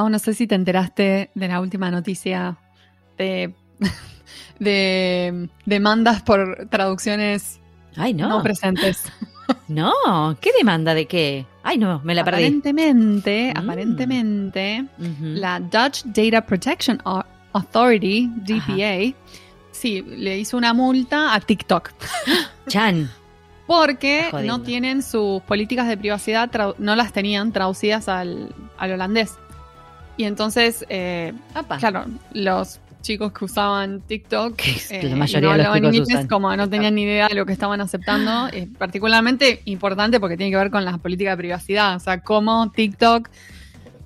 Pau, no sé si te enteraste de la última noticia de, de demandas por traducciones Ay, no. no presentes. No, ¿qué demanda de qué? Ay, no, me la perdí. Aparentemente, Mm. aparentemente, la Dutch Data Protection Au- Authority, DPA, sí, le hizo una multa a TikTok Chan. porque no tienen sus políticas de privacidad, no las tenían traducidas al, al holandés. Y entonces, eh, claro, los chicos que usaban TikTok eh, la y mayoría no de los hablaban chicos inglés, usan. como no tenían ni idea de lo que estaban aceptando, es particularmente importante porque tiene que ver con la política de privacidad, o sea, cómo TikTok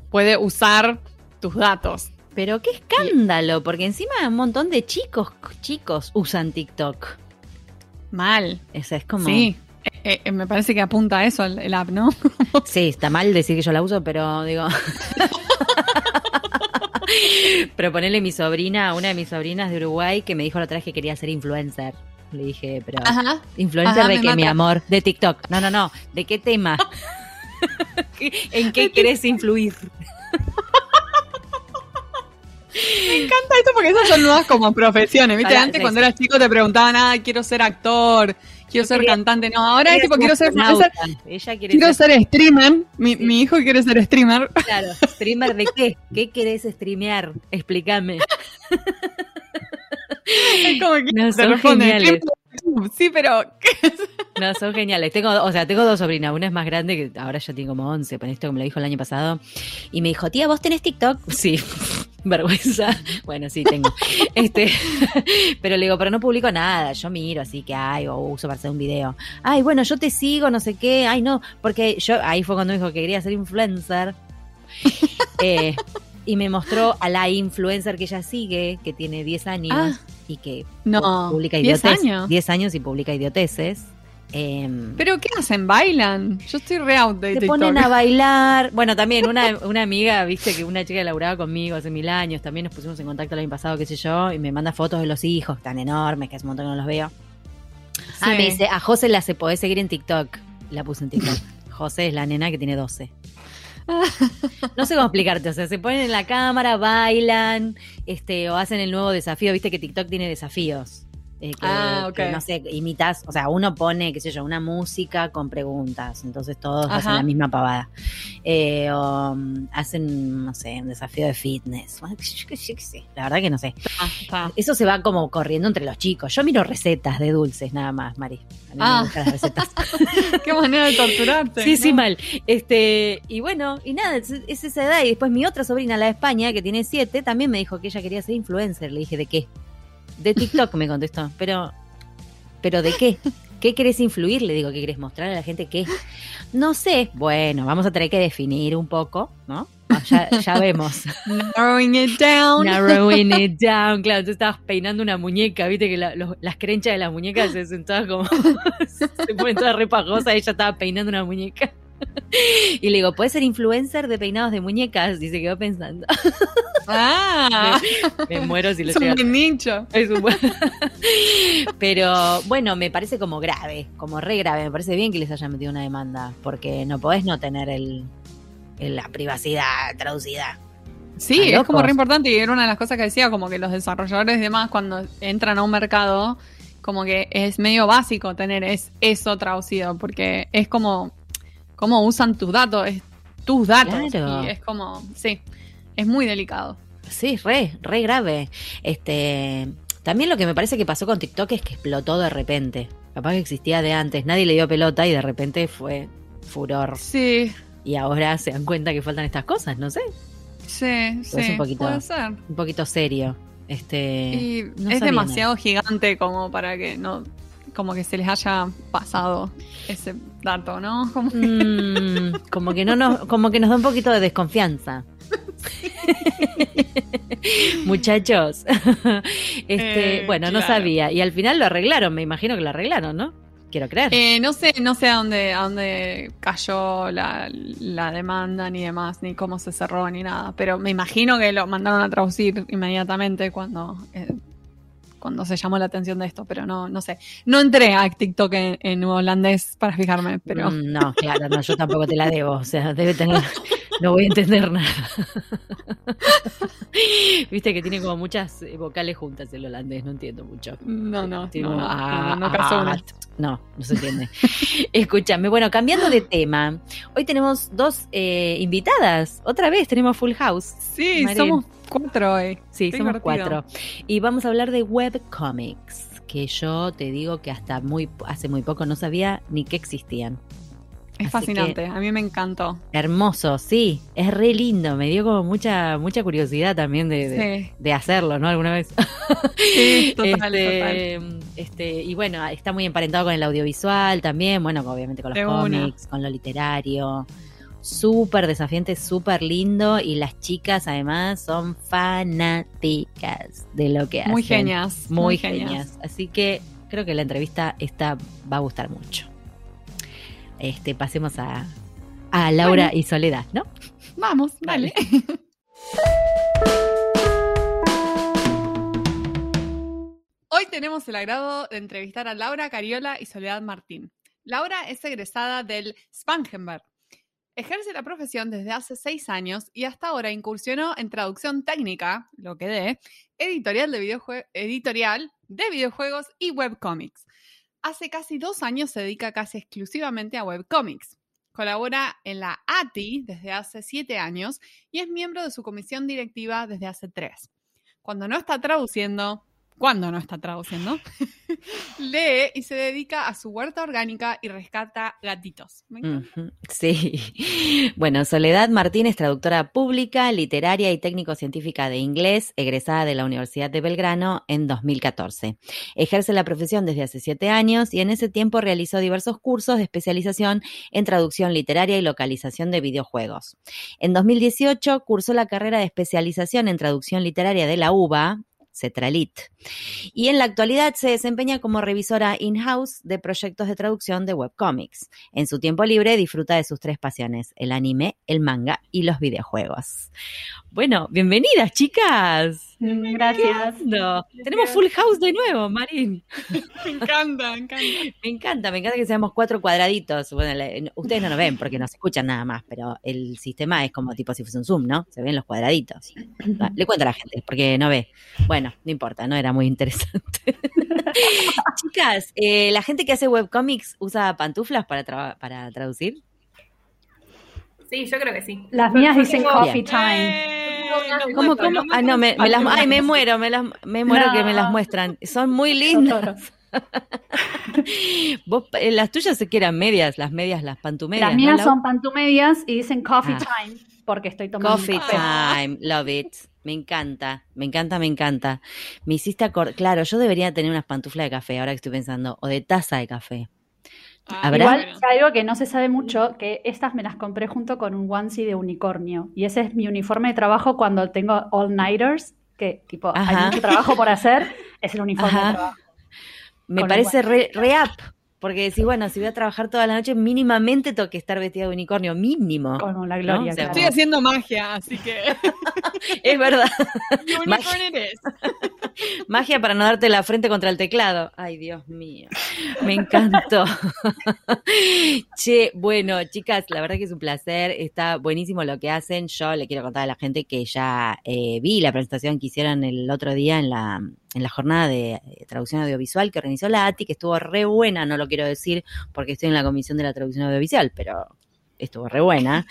puede usar tus datos. Pero qué escándalo, porque encima un montón de chicos, chicos usan TikTok. Mal. Esa es como. Sí. Eh, eh, me parece que apunta a eso el, el app, ¿no? Sí, está mal decir que yo la uso, pero digo. pero ponerle mi sobrina, una de mis sobrinas de Uruguay, que me dijo la otra vez que quería ser influencer. Le dije, pero. Ajá. ¿Influencer Ajá, de qué, mi amor? De TikTok. No, no, no. ¿De qué tema? ¿En qué querés influir? Me encanta esto porque esas son nuevas como profesiones, ¿viste? Antes cuando eras chico te preguntaban, ah, quiero ser actor, quiero ser quería- cantante. No, ahora es tipo, quiero ser. Ella quiere quiero ser, ser streamer. Mi, Sí. mi hijo quiere ser streamer. claro, streamer de qué? ¿Qué querés streamear? Explícame. Es como que No, te responde. Sí, pero ¿qué? No, son geniales. Tengo, o sea, tengo dos sobrinas. Una es más grande, que ahora ya tiene como 11, pero esto me lo dijo el año pasado. Y me dijo, tía, ¿vos tenés TikTok? Sí, vergüenza. Bueno, sí, tengo. este, pero le digo, pero no publico nada. Yo miro, así que, ay, o uso para hacer un video. Ay, bueno, yo te sigo, no sé qué. Ay, no, porque yo, ahí fue cuando me dijo que quería ser influencer. Eh, y me mostró a la influencer que ella sigue, que tiene 10 años Ah. y que No, publica 10 idioteces. años. 10 años y publica idioteces. Em, ¿Pero qué hacen? ¿Bailan? Yo estoy re out de ponen a bailar. Bueno, también una, una amiga, viste que una chica que laburaba conmigo hace mil años, también nos pusimos en contacto el año pasado, qué sé yo, y me manda fotos de los hijos tan enormes que hace un montón que no los veo. Ah, Sí. me dice, a José la se podés seguir en TikTok. La puse en TikTok. José es la nena que tiene 12. No sé cómo explicarte, o sea, se ponen en la cámara, bailan, este, o hacen el nuevo desafío, viste que TikTok tiene desafíos. Eh, que, Ah, ok. que, no sé, imitas, o sea, uno pone, qué sé yo, una música con preguntas, entonces todos Ajá. hacen la misma pavada. Eh, o mm, hacen, no sé, un desafío de fitness. La verdad que no sé. Ah. Eso se va como corriendo entre los chicos. Yo miro recetas de dulces nada más, Mari. A mí Ah. me gustan las recetas. Qué manera de torturarte. Sí, sí, mal. Este, y bueno, y nada, es, es esa edad. Y después mi otra sobrina, la de España, que tiene siete, también me dijo que ella quería ser influencer. Le dije, ¿de qué? De TikTok me contestó. Pero, ¿pero de qué? ¿Qué querés influir? Le digo, ¿qué querés mostrar a la gente qué? No sé. Bueno, vamos a tener que definir un poco, ¿no? Ah, Ya, ya vemos. Narrowing it down. Narrowing it down. Claro, tú estabas peinando una muñeca, viste que la- los- las crenchas de las muñecas se sentaban como. se ponen todas repajosas. Ella estaba peinando una muñeca. Y le digo, ¿puedes ser influencer de peinados de muñecas? Y se quedó pensando. Ah, Me muero si le es un buen nicho. Es un buen- Pero bueno, me parece como grave, como re grave. Me parece bien que les hayan metido una demanda, porque no podés no tener el, el- la privacidad traducida. Sí, es como re importante y era una de las cosas que decía, como que los desarrolladores y demás cuando entran a un mercado, como que es medio básico tener es, eso traducido, porque es como cómo usan tus datos, es tus datos. Claro. Y es como, sí, es muy delicado. Sí, re, re grave. Este, también lo que me parece que pasó con TikTok es que explotó de repente. Capaz que existía de antes, nadie le dio pelota y de repente fue furor. Sí, Y ahora se dan cuenta que faltan estas cosas, no sé. sí, sí. un poquito- Puede ser. Un poquito serio. Este, Y no es sabía demasiado gigante como para que no, como que se les haya pasado ese dato, ¿no? Como que- Mm, como que no nos, como que nos da un poquito de desconfianza. Muchachos, este, Eh, bueno, no sabía. Y al final lo arreglaron, me imagino que lo arreglaron, ¿no? Quiero creer. Eh, no sé, no sé a dónde, a dónde cayó la, la demanda ni demás, ni cómo se cerró ni nada. Pero me imagino que lo mandaron a traducir inmediatamente cuando, eh, cuando se llamó la atención de esto, pero no, no sé. No entré a TikTok en, en holandés para fijarme, pero. Mm, No, claro, no, yo tampoco te la debo. O sea, debe tener. No voy a entender nada. Viste que tiene como muchas eh, vocales juntas el holandés, no entiendo mucho. No, no, Tiene no, no, ah, no, no ah, una. No, no se entiende. Escúchame, bueno, cambiando de tema, hoy tenemos dos eh, invitadas. Otra vez tenemos Full House. Sí, somos cuatro hoy. Sí, Qué somos divertido. cuatro. Y vamos a hablar de webcomics, que yo te digo que hasta muy hace muy poco no sabía ni que existían. Es Así fascinante, a mí me encantó. Hermoso, sí, es re lindo. Me dio como mucha mucha curiosidad también de, de, Sí, de hacerlo, ¿no? Alguna vez. sí, total, este, este, y bueno, está muy emparentado con el audiovisual también, bueno, obviamente con los De una. cómics, con lo literario. Súper desafiante, súper lindo. Y las chicas, además, son fanáticas de lo que total. Muy hacen. genias. Muy genias. Así que creo que la entrevista esta va a gustar mucho. Este, pasemos a, a Laura Bueno. y Soledad, ¿no? Vamos, dale. Hoy tenemos el agrado de entrevistar a Laura Cariola y Soledad Martín. Laura es egresada del Spangenberg. Ejerce la profesión desde hace seis años y hasta ahora incursionó en traducción técnica, lo que de, editorial de, editorial de videojuegos y webcomics. Hace casi dos años se dedica casi exclusivamente a webcomics. Colabora en la ATI desde hace siete años y es miembro de su comisión directiva desde hace tres. Cuando no está traduciendo, cuando no está traduciendo, lee y se dedica a su huerta orgánica y rescata gatitos. Me Sí. Bueno, Soledad Martín es traductora pública, literaria y técnico-científica de inglés, egresada de la Universidad de Belgrano en 2014. Ejerce la profesión desde hace siete años y en ese tiempo realizó diversos cursos de especialización en traducción literaria y localización de videojuegos. En 2018 cursó la carrera de especialización en traducción literaria de la UBA, Cetralit. Y en la actualidad se desempeña como revisora in-house de proyectos de traducción de webcomics. En su tiempo libre disfruta de sus tres pasiones, el anime, el manga y los videojuegos. Bueno, bienvenidas chicas. Gracias. No, tenemos full house de nuevo, Marín. Me encanta, me encanta. Me encanta, me encanta que seamos cuatro cuadraditos. Bueno, le- ustedes no nos ven porque nos escuchan nada más, pero el sistema es como tipo si fuese un Zoom, ¿no? Se ven los cuadraditos. Va, Le cuento a la gente porque no ve. Bueno, no importa, no era muy interesante. Chicas, eh, ¿la gente que hace webcomics usa pantuflas para, para traducir? Sí, yo creo que sí. Las mías dicen coffee time. Nos ¿Cómo, cómo? Ah, no, me, me las, ay, me muero, me, las, me muero No. que me las muestran. Son muy lindas. Vos, eh, las tuyas se que eran medias, las medias, las pantumedias. Las mías ¿no, son pantumedias y dicen coffee Ah. time porque estoy tomando Coffee time, love it. Me encanta, me encanta, me encanta. Me hiciste acordar, claro, yo debería tener unas pantuflas de café, ahora que estoy pensando, o de taza de café. Ah, ¿Habrá? Igual bueno. hay algo que no se sabe mucho, que estas me las compré junto con un onesie de unicornio. Y ese es mi uniforme de trabajo cuando tengo all-nighters, que tipo Ajá. hay mucho trabajo por hacer, es el uniforme Ajá. de trabajo. Me Con parece re, re up, porque decís, bueno, si voy a trabajar toda la noche, mínimamente tengo que estar vestida de unicornio, mínimo. Como la gloria, ¿No? O sea, claro. Estoy haciendo magia, así que. Es verdad. Is. Magia para no darte la frente contra el teclado. Ay, Dios mío. Me encantó. che, bueno, chicas, la verdad que es un placer. Está buenísimo lo que hacen. Yo le quiero contar a la gente que ya eh, vi la presentación que hicieron el otro día en la, en la jornada de eh, traducción audiovisual que organizó la ATI, que estuvo re buena. No lo quiero decir porque estoy en la comisión de la traducción audiovisual, pero estuvo re buena.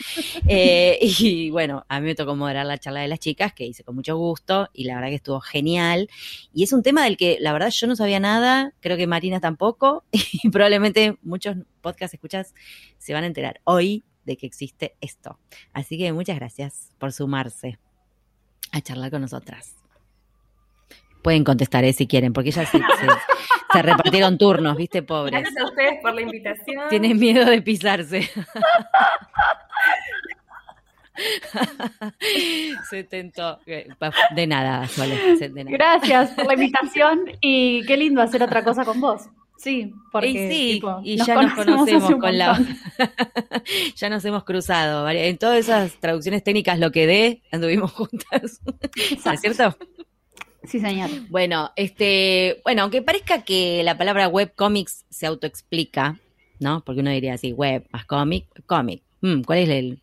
Eh, y bueno, a mí me tocó moderar la charla de las chicas, que hice con mucho gusto, y la verdad que estuvo genial. Y es un tema del que la verdad yo no sabía nada, creo que Marina tampoco, y probablemente muchos podcast escuchas se van a enterar hoy de que existe esto. Así que muchas gracias por sumarse a charlar con nosotras. Pueden contestar, eh, si quieren, porque ellas se, se- se repartieron turnos, viste, pobres. Gracias a ustedes por la invitación. Tienen miedo de pisarse. Se tentó. Eh, De nada, Sole. de nada. Gracias por la invitación y qué lindo hacer otra cosa con vos. Sí, porque Y sí, tipo, y ya nos hace conocemos un con la. ya nos hemos cruzado. En todas esas traducciones técnicas, lo que dé, anduvimos juntas. ¿No es cierto? Sí, señor. Bueno, este, bueno, aunque parezca que la palabra webcomics se autoexplica, ¿no? Porque uno diría así, web más cómic, cómic. Mm, ¿Cuál es el-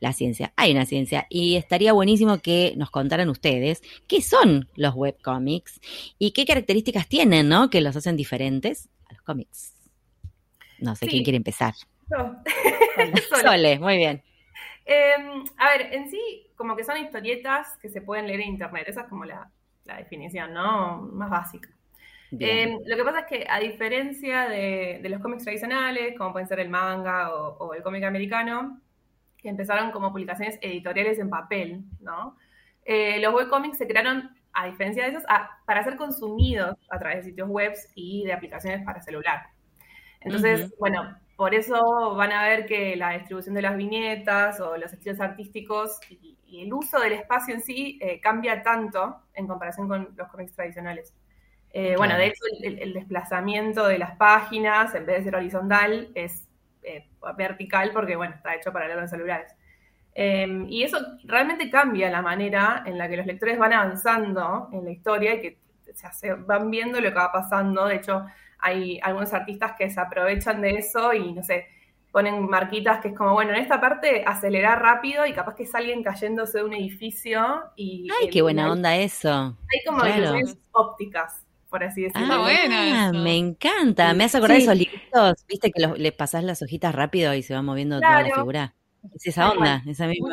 la ciencia? Hay una ciencia y estaría buenísimo que nos contaran ustedes qué son los webcomics y qué características tienen, ¿no? Que los hacen diferentes a los cómics. No sé Sí. quién quiere empezar. Yo. Sola. Sole, muy bien. Eh, a ver, en sí, como que son historietas que se pueden leer en internet. Esa es como la, la definición, ¿no? Más básica. Eh, lo que pasa es que, a diferencia de, de los cómics tradicionales, como pueden ser el manga o, o el cómic americano, que empezaron como publicaciones editoriales en papel, ¿no? Eh, los webcomics se crearon, a diferencia de esos, a- para ser consumidos a través de sitios web y de aplicaciones para celular. Entonces, Ujú. bueno, por eso van a ver que la distribución de las viñetas o los estilos artísticos y, y el uso del espacio en sí eh, cambia tanto en comparación con los cómics tradicionales. Eh, Bueno, de hecho, el, el desplazamiento de las páginas, en vez de ser horizontal, es eh, vertical porque, bueno, está hecho para leerlo en celulares. Eh, y eso realmente cambia la manera en la que los lectores van avanzando en la historia y que se hace- van viendo lo que va pasando. De hecho, hay algunos artistas que se aprovechan de eso y, no sé, ponen marquitas que es como, bueno, en esta parte acelerar rápido y capaz que es alguien cayéndose de un edificio y... Ay, qué buena hay- onda eso. Hay como Claro. ópticas, por así decirlo. Ah, Ah, me encanta. Me hace acordar Sí. de esos libritos, viste que los- le pasás las hojitas rápido y se va moviendo toda la Claro. figura. Es esa onda, esa misma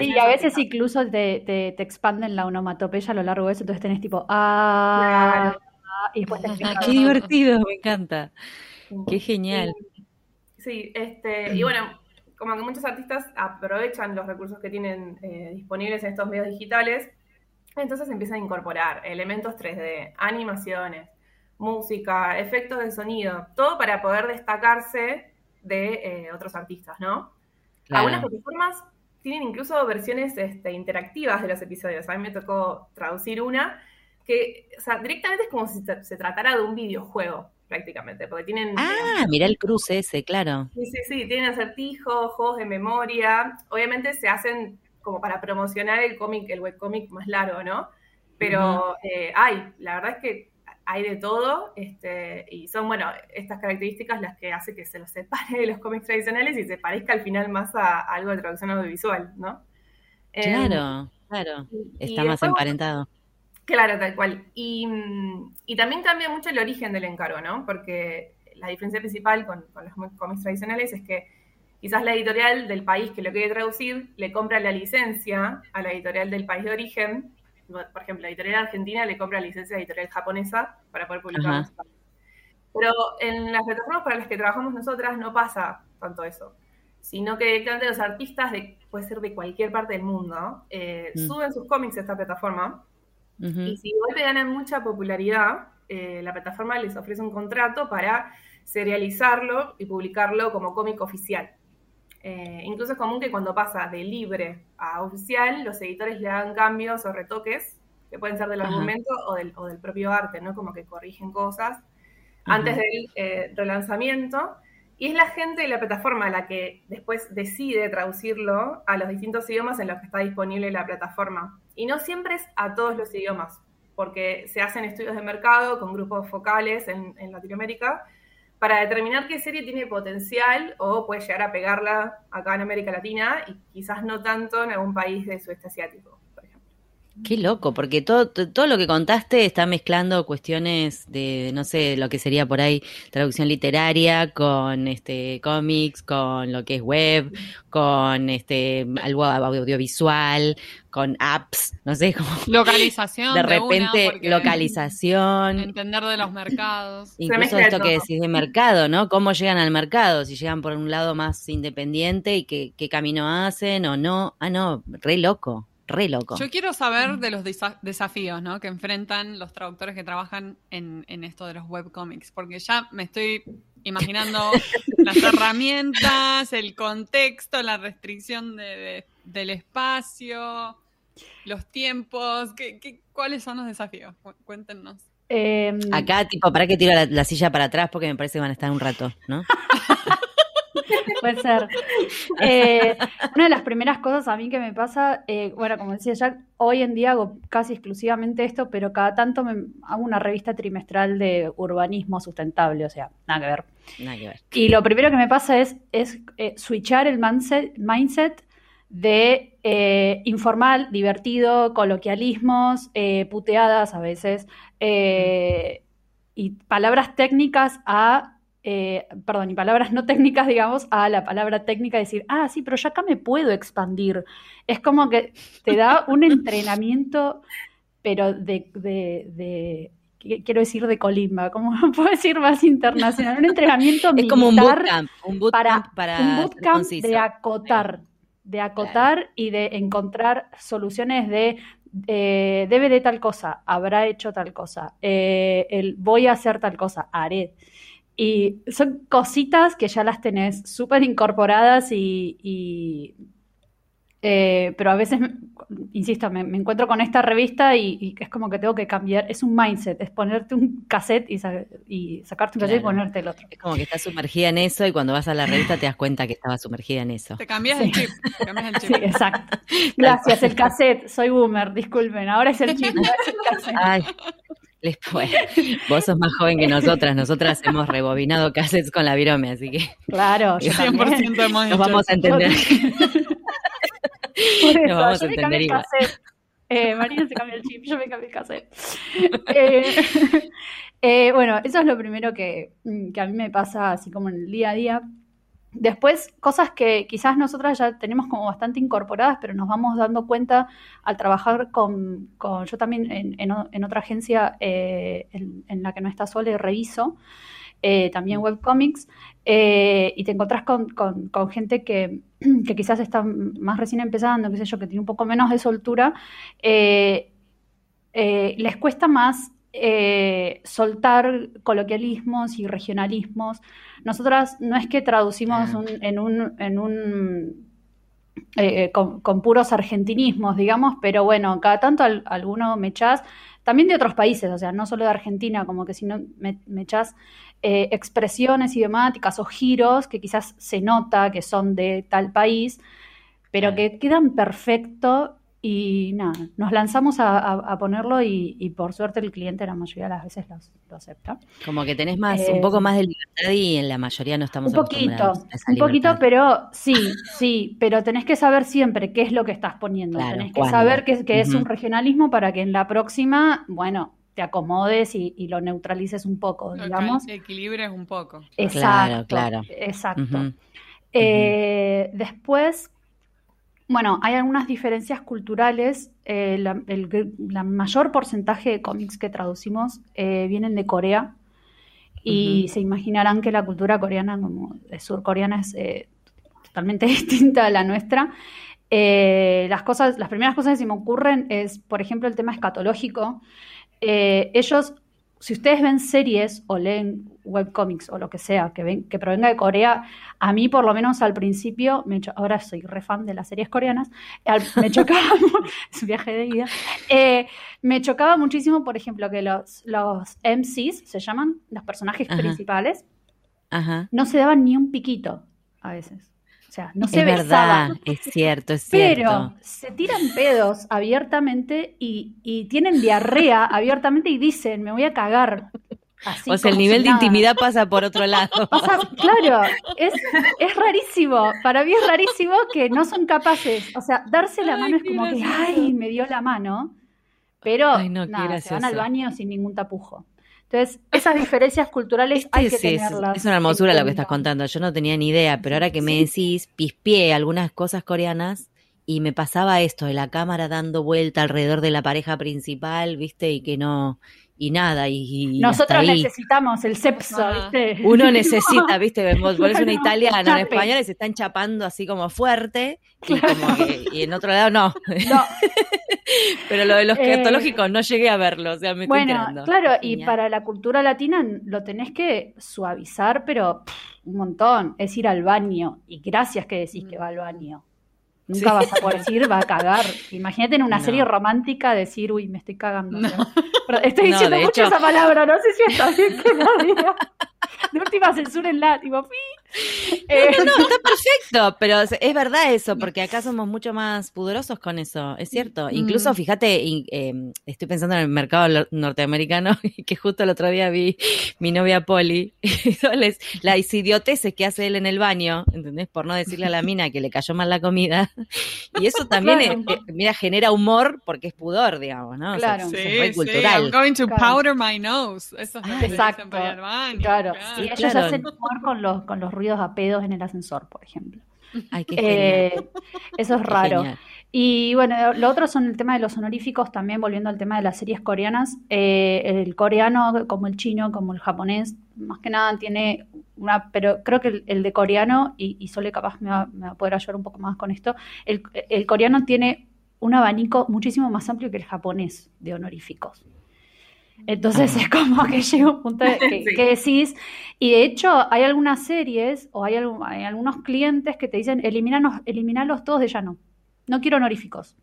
Sí, a veces incluso te, te, te expanden la onomatopeya a lo largo de eso, entonces tenés tipo, ah, y después te explican. Qué divertido, me encanta. Qué genial. Sí, este, y bueno, como que muchos artistas aprovechan los recursos que tienen eh, disponibles en estos medios digitales, entonces empiezan a incorporar elementos 3D, animaciones, música, efectos de sonido, todo para poder destacarse de eh, otros artistas, ¿no? Algunas plataformas tienen incluso versiones este, interactivas de los episodios. A mí me tocó traducir una que, o sea, directamente es como si se tratara de un videojuego, prácticamente, porque tienen... Ah, mirá el cruce ese, claro. Sí, sí, sí, tienen acertijos, juegos de memoria. Obviamente se hacen como para promocionar el cómic, el webcómic más largo, ¿no? Pero eh, hay, la verdad es que hay de todo, este, y son, bueno, estas características las que hace que se los separe de los cómics tradicionales y se parezca al final más a, a algo de traducción audiovisual, ¿no? Em, Claro, claro. Está más emparentado. Claro, tal cual. Y, y también cambia mucho el origen del encargo, ¿no? Porque la diferencia principal con, con los cómics tradicionales es que quizás la editorial del país que lo quiere traducir le compra la licencia a la editorial del país de origen. Por ejemplo, la editorial argentina le compra la licencia a la editorial japonesa para poder publicar. Ajá. Pero en las plataformas para las que trabajamos nosotras no pasa tanto eso, sino que directamente los artistas, de, puede ser de cualquier parte del mundo, eh, Mm. suben sus cómics a esta plataforma Y si de golpe ganan mucha popularidad, eh, la plataforma les ofrece un contrato para serializarlo y publicarlo como cómic oficial. Eh, incluso es común que cuando pasa de libre a oficial, los editores le hagan cambios o retoques, que pueden ser del Ajá. argumento o del, o del propio arte, ¿no? Como que corrigen cosas antes del eh, relanzamiento. Y es la gente de la plataforma la que después decide traducirlo a los distintos idiomas en los que está disponible la plataforma. Y no siempre es a todos los idiomas, porque se hacen estudios de mercado con grupos focales en, Latinoamérica para determinar qué serie tiene potencial o puede llegar a pegarla acá en América Latina y quizás no tanto en algún país de sudeste asiático. Qué loco, porque todo, to- todo lo que contaste está mezclando cuestiones de, no sé, lo que sería por ahí traducción literaria, con este cómics, con lo que es web, con este algo audiovisual, con apps, no sé, como Localización. de repente localización, Entender de los mercados. incluso esto que decís de mercado, ¿no? ¿Cómo llegan al mercado? Si llegan por un lado más independiente y qué, qué camino hacen o no. Ah, no, re loco, re loco. Yo quiero saber de los desa- desafíos ¿no? que enfrentan los traductores que trabajan en, en esto de los webcomics, porque ya me estoy imaginando las herramientas, el contexto, la restricción de- de- del espacio, los tiempos. ¿qué, qué, cuáles son los desafíos? Cu- Cuéntenos. Eh, Acá, tipo, para que tiro la, la silla para atrás porque me parece que van a estar un rato, ¿no? Puede ser. Eh, una de las primeras cosas a mí que me pasa, eh, bueno, como decía Jack, hoy en día hago casi exclusivamente esto, pero cada tanto me hago una revista trimestral de urbanismo sustentable, o sea, nada que ver. Nada que ver. Y lo primero que me pasa es, es eh, switchar el mindset, mindset de eh, informal, divertido, coloquialismos, eh, puteadas a veces, eh, y palabras técnicas a, eh, perdón, y palabras no técnicas, digamos, a la palabra técnica, decir, ah, sí, pero yo acá me puedo expandir. Es como que te da un entrenamiento, pero de, de, de qu- quiero decir de colimba, como puedo decir más internacional, un entrenamiento Es como un bootcamp, un bootcamp para, para, un ser bootcamp conciso. de acotar, de acotar y de encontrar soluciones de eh, debe de tal cosa, habrá hecho tal cosa, eh, el voy a hacer tal cosa, haré. Y son cositas que ya las tenés súper incorporadas y, y, eh, pero a veces, insisto, me, me encuentro con esta revista y, y es como que tengo que cambiar, es un mindset, es ponerte un cassette y, sa- y sacarte un cassette y ponerte el otro. Es como que estás sumergida en eso y cuando vas a la revista te das cuenta que estaba sumergida en eso. Te cambias Sí. el chip. te cambias el Sí, chip. exacto. Gracias, el cassette. Soy boomer, disculpen. Ahora es el chip, ahora es el cassette. Ay, les bueno, vos sos más joven que nosotras. Nosotras hemos rebobinado cassettes con la virome, así que Claro, yo también. 100% hemos nos hecho vamos a entender. Por eso, Nos vamos a yo entender igual. Eh, Marina se cambió el chip, yo me cambié el cassette. Eh, eh, bueno, eso es lo primero que, mm, que a mí me pasa así como en el día a día. Después, cosas que quizás nosotras ya tenemos como bastante incorporadas, pero nos vamos dando cuenta al trabajar con, con- yo también en, en otra agencia eh, en, la que no está Sole, reviso, eh, también webcomics, eh, y te encontrás con, con- gente que, que quizás está más recién empezando, qué sé yo, que tiene un poco menos de soltura, les cuesta más eh, soltar coloquialismos y regionalismos. Nosotras no es que traducimos un- en un, en un eh, con, con puros argentinismos, digamos, pero bueno, cada tanto al- alguno me echás, también de otros países, o sea, no solo de Argentina, como que si no me, me echás eh, expresiones idiomáticas o giros que quizás se nota que son de tal país, pero que quedan perfecto y nada, nos lanzamos a, a- a ponerlo y, y por suerte el cliente la mayoría de las veces lo, lo acepta. Como que tenés más, Eh, un poco más de libertad y en la mayoría no estamos Un poquito, un poquito, pero sí, sí, pero tenés que saber siempre qué es lo que estás poniendo. Claro, tenés que cuándo. saber que, que es Ujú. un regionalismo para que en la próxima, bueno, te acomodes y, y lo neutralices un poco, Lo digamos. equilibres un poco. Exacto, claro. exacto. Ujú. Eh, después, bueno, hay algunas diferencias culturales. Eh, la, el la mayor porcentaje de cómics que traducimos eh, vienen de Corea y se imaginarán que la cultura coreana, como surcoreana, es eh, totalmente distinta a la nuestra. Las cosas, las primeras cosas que se me ocurren es, por ejemplo, el tema escatológico. Ellos, si ustedes ven series o leen webcomics o lo que sea que, ven, que provenga de Corea, a mí por lo menos al principio, me cho- ahora soy re fan de las series coreanas, al- me chocaba, es un viaje de vida, eh, me chocaba muchísimo, por ejemplo, que los, los MCs, se llaman, los personajes Ajá. principales, Ajá. no se daban ni un piquito a veces. O sea, no se es besaban. verdad, es cierto, es cierto. Pero se tiran pedos abiertamente y, y tienen diarrea abiertamente y dicen, me voy a cagar. Así o sea, el nivel si de nada. intimidad pasa por otro lado. Pasa- claro, es, es rarísimo. Para mí es rarísimo que no son capaces. O sea, darse la Ay, mano es como que, gracioso. ay, me dio la mano. Pero Ay, no, qué nada, se van al baño sin ningún tapujo. Entonces, esas diferencias culturales hay que Este es, tenerlas. es una hermosura lo que estás contando. Yo no tenía ni idea, pero ahora que me decís, pispié algunas cosas coreanas y me pasaba esto de la cámara dando vuelta alrededor de la pareja principal, ¿viste? Y que no, y nada, y, y hasta Nosotros ahí. necesitamos el sepso, Ajá. ¿viste? Uno necesita, ¿viste? Vos pones una italiana, en chape. español y se están chapando así como fuerte, y, como que- y en otro lado no. No, Pero lo de los Eh, escatológicos no llegué a verlo, o sea, me estoy Bueno, enterando. claro, y para la cultura latina lo tenés que suavizar, pero pff, un montón. Es ir al baño. Y gracias que decís que va al baño. Nunca Sí. vas a poder decir, va a cagar. Imagínate en una No. serie romántica decir, uy, me estoy cagando. No. Pero estoy diciendo mucho hecho- esa palabra, no sé si está bien que la diga. De última censurenla, tipo, pi. Eh, no, no, está perfecto, pero es verdad eso, porque acá somos mucho más pudorosos con eso, es cierto. Incluso, Mm. fíjate, y, eh, estoy pensando en el mercado norteamericano, que justo el otro día vi mi novia Polly, las idioteces que hace él en el baño, ¿entendés? Por no decirle a la mina que le cayó mal la comida. Y eso también, Claro. eh, mira, genera humor porque es pudor, digamos, ¿no? O sea, Claro. eso Sí, es sí, cultural. I'm going to Claro. powder my nose. Eso es lo que dicen exacto. para baño, Claro. Sí, Y ellos claro. hacen humor con los, con los ruidos a pedos en el ascensor, por ejemplo. Ay, qué. Eh, eso es qué raro. genial. Y bueno, lo otro son el tema de los honoríficos, también volviendo al tema de las series coreanas. Eh, el coreano, como el chino, como el japonés, más que nada tiene una, pero creo que el, el de coreano, y, y Sole capaz me va, me va a poder ayudar un poco más con esto, el, el coreano tiene un abanico muchísimo más amplio que el japonés de honoríficos. Entonces es como que llega un punto de- que, Sí. que decís, y de hecho hay algunas series o hay, algu- hay algunos clientes que te dicen, eliminanos, eliminalos todos de ya no, quiero honoríficos.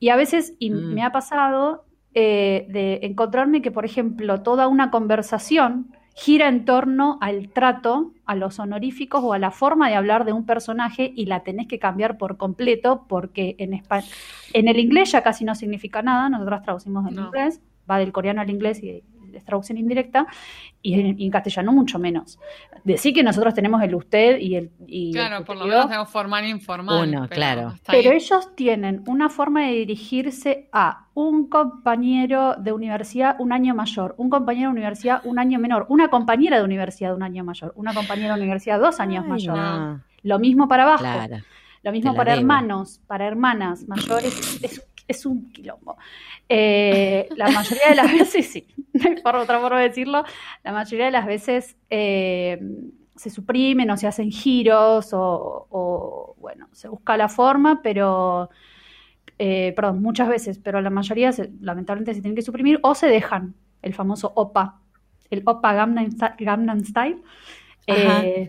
Y a veces, y Mm. me ha pasado eh, de encontrarme que, por ejemplo, toda una conversación gira en torno al trato, a los honoríficos o a la forma de hablar de un personaje y la tenés que cambiar por completo porque en, espa- en el inglés ya casi no significa nada, nosotros traducimos del No. inglés, va del coreano al inglés y es traducción indirecta, y en, y en castellano mucho menos. Decir que nosotros tenemos el usted y el... Y el Claro, por lo menos tengo formal e informal. Uno, pero claro. pero ahí. ellos tienen una forma de dirigirse a un compañero de universidad un año mayor, un compañero de universidad un año menor, una compañera de universidad un año mayor, una compañera de universidad dos años Ay, mayor. no. Lo mismo para abajo, Claro. lo mismo para debo. hermanos, para hermanas mayores, es, es un quilombo. Eh, la mayoría de las veces, sí, por otra forma de decirlo, la mayoría de las veces eh, se suprimen o se hacen giros o, o, bueno, se busca la forma, pero, eh, perdón, muchas veces, pero la mayoría se- lamentablemente se tienen que suprimir o se dejan, el famoso OPA, el OPA Gangnam Style. Eh,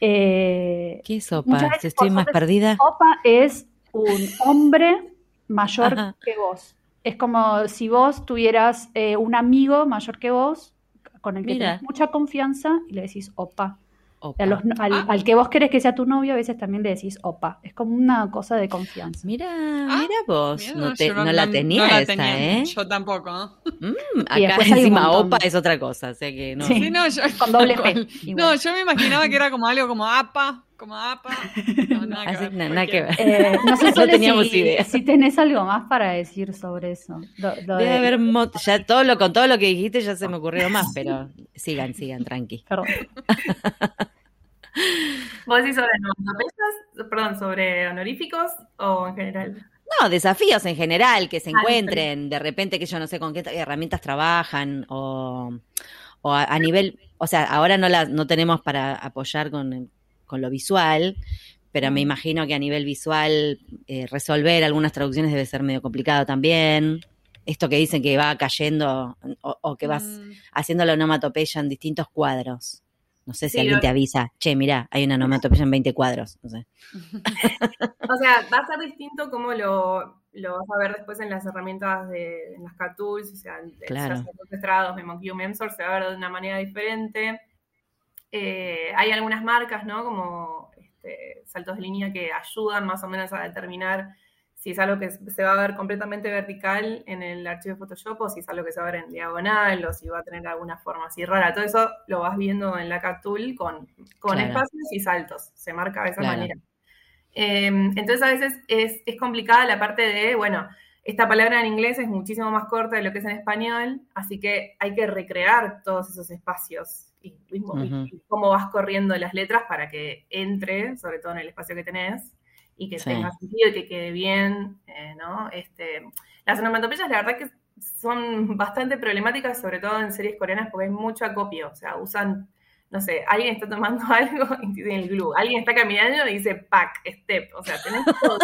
eh, ¿Qué es veces Estoy más perdida. Opa es un hombre mayor Ajá. que vos. Es como si vos tuvieras eh, un amigo mayor que vos, con el que Mira. tenés mucha confianza, y le decís opa. Opa. A los- al, Ah. al que vos querés que sea tu novio, a veces también le decís opa. Es como una cosa de confianza. Mira, Ah, mira vos, Mira, no, te- yo no la tenía no la esa, tenía. ¿eh? Yo tampoco. Mm, Y acá encima opa es otra cosa, o sea que no. Sí. Sí, no, yo, Con doble P. Igual. No, yo me imaginaba que era como algo como APA, como APA. No, nada Así, que ver. na- nada que ver. Eh, no sé No Sole, teníamos si, idea. si tenés algo más para decir sobre eso. Lo- lo Debe de- haber ya todo lo con todo lo que dijiste ya se me ocurrió más, pero sigan, sigan, tranqui. Perdón. ¿Vos decís sobre onomatopeyas? Perdón, sobre honoríficos o en general? No, desafíos en general, que se Ah, encuentren, de repente que yo no sé con qué herramientas trabajan o, o a, a nivel, o sea, ahora no la, no tenemos para apoyar con, con lo visual, pero me imagino que a nivel visual eh, resolver algunas traducciones debe ser medio complicado también. Esto que dicen que va cayendo o, o que vas Mm, haciendo la onomatopeya en distintos cuadros. No sé si Sí, alguien lo- te avisa, che, mirá, hay una onomatopeya en 20 cuadros. No sé. O sea, va a ser distinto como lo, lo vas a ver después en las herramientas de en las CAT tools, o sea, de Claro. MemoQ, Memsor, se va a ver de una manera diferente. Eh, hay algunas marcas, ¿no? Como este, saltos de línea que ayudan más o menos a determinar si es algo que se va a ver completamente vertical en el archivo de Photoshop o si es algo que se va a ver en diagonal o si va a tener alguna forma así rara. Todo eso lo vas viendo en la CAT tool con, con Claro. espacios y saltos. Se marca de esa Claro. manera. Eh, entonces a veces es, es complicada la parte de, bueno, esta palabra en inglés es muchísimo más corta de lo que es en español, así que hay que recrear todos esos espacios y, y- Ujú. y cómo vas corriendo las letras para que entre, sobre todo en el espacio que tenés, y que Sí. tenga sentido y que quede bien, eh, ¿no? Este, las onomatopeyas, la verdad que son bastante problemáticas, sobre todo en series coreanas, porque hay mucho acopio, o sea, usan no sé, alguien está tomando algo y tiene el glue, alguien está caminando y dice pack, step, o sea, tenés todo.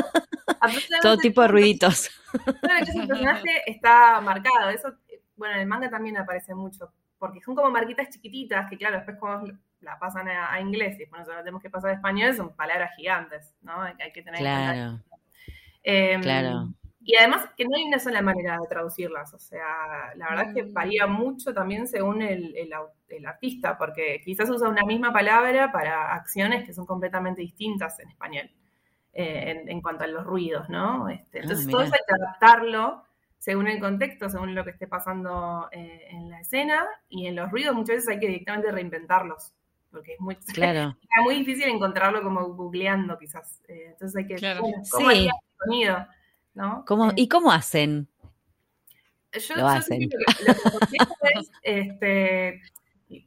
Todo tipo de ruiditos. todo el personaje está marcado. Eso, bueno, en el manga también aparece mucho, porque son como marquitas chiquititas que, claro, después como la pasan a, a inglés y después nosotros tenemos que pasar a español, son palabras gigantes, ¿no? Hay, hay que tener en cuenta Claro, eh, claro. Y además que no hay una sola manera de traducirlas, o sea, la verdad es que Mm. varía mucho también según el, el artista, porque quizás usa una misma palabra para acciones que son completamente distintas en español, eh, en, en cuanto a los ruidos, ¿no? Este, Ah, entonces todo eso hay que adaptarlo según el contexto, según lo que esté pasando eh, en la escena, y en los ruidos muchas veces hay que directamente reinventarlos, porque es muy, Claro. es muy difícil encontrarlo como googleando quizás, Eh, entonces hay que, Claro. bueno, ¿cómo Sí. el sonido? ¿no? ¿Cómo, Eh, ¿Y cómo hacen? yo, Lo yo hacen. siento que lo que es, este,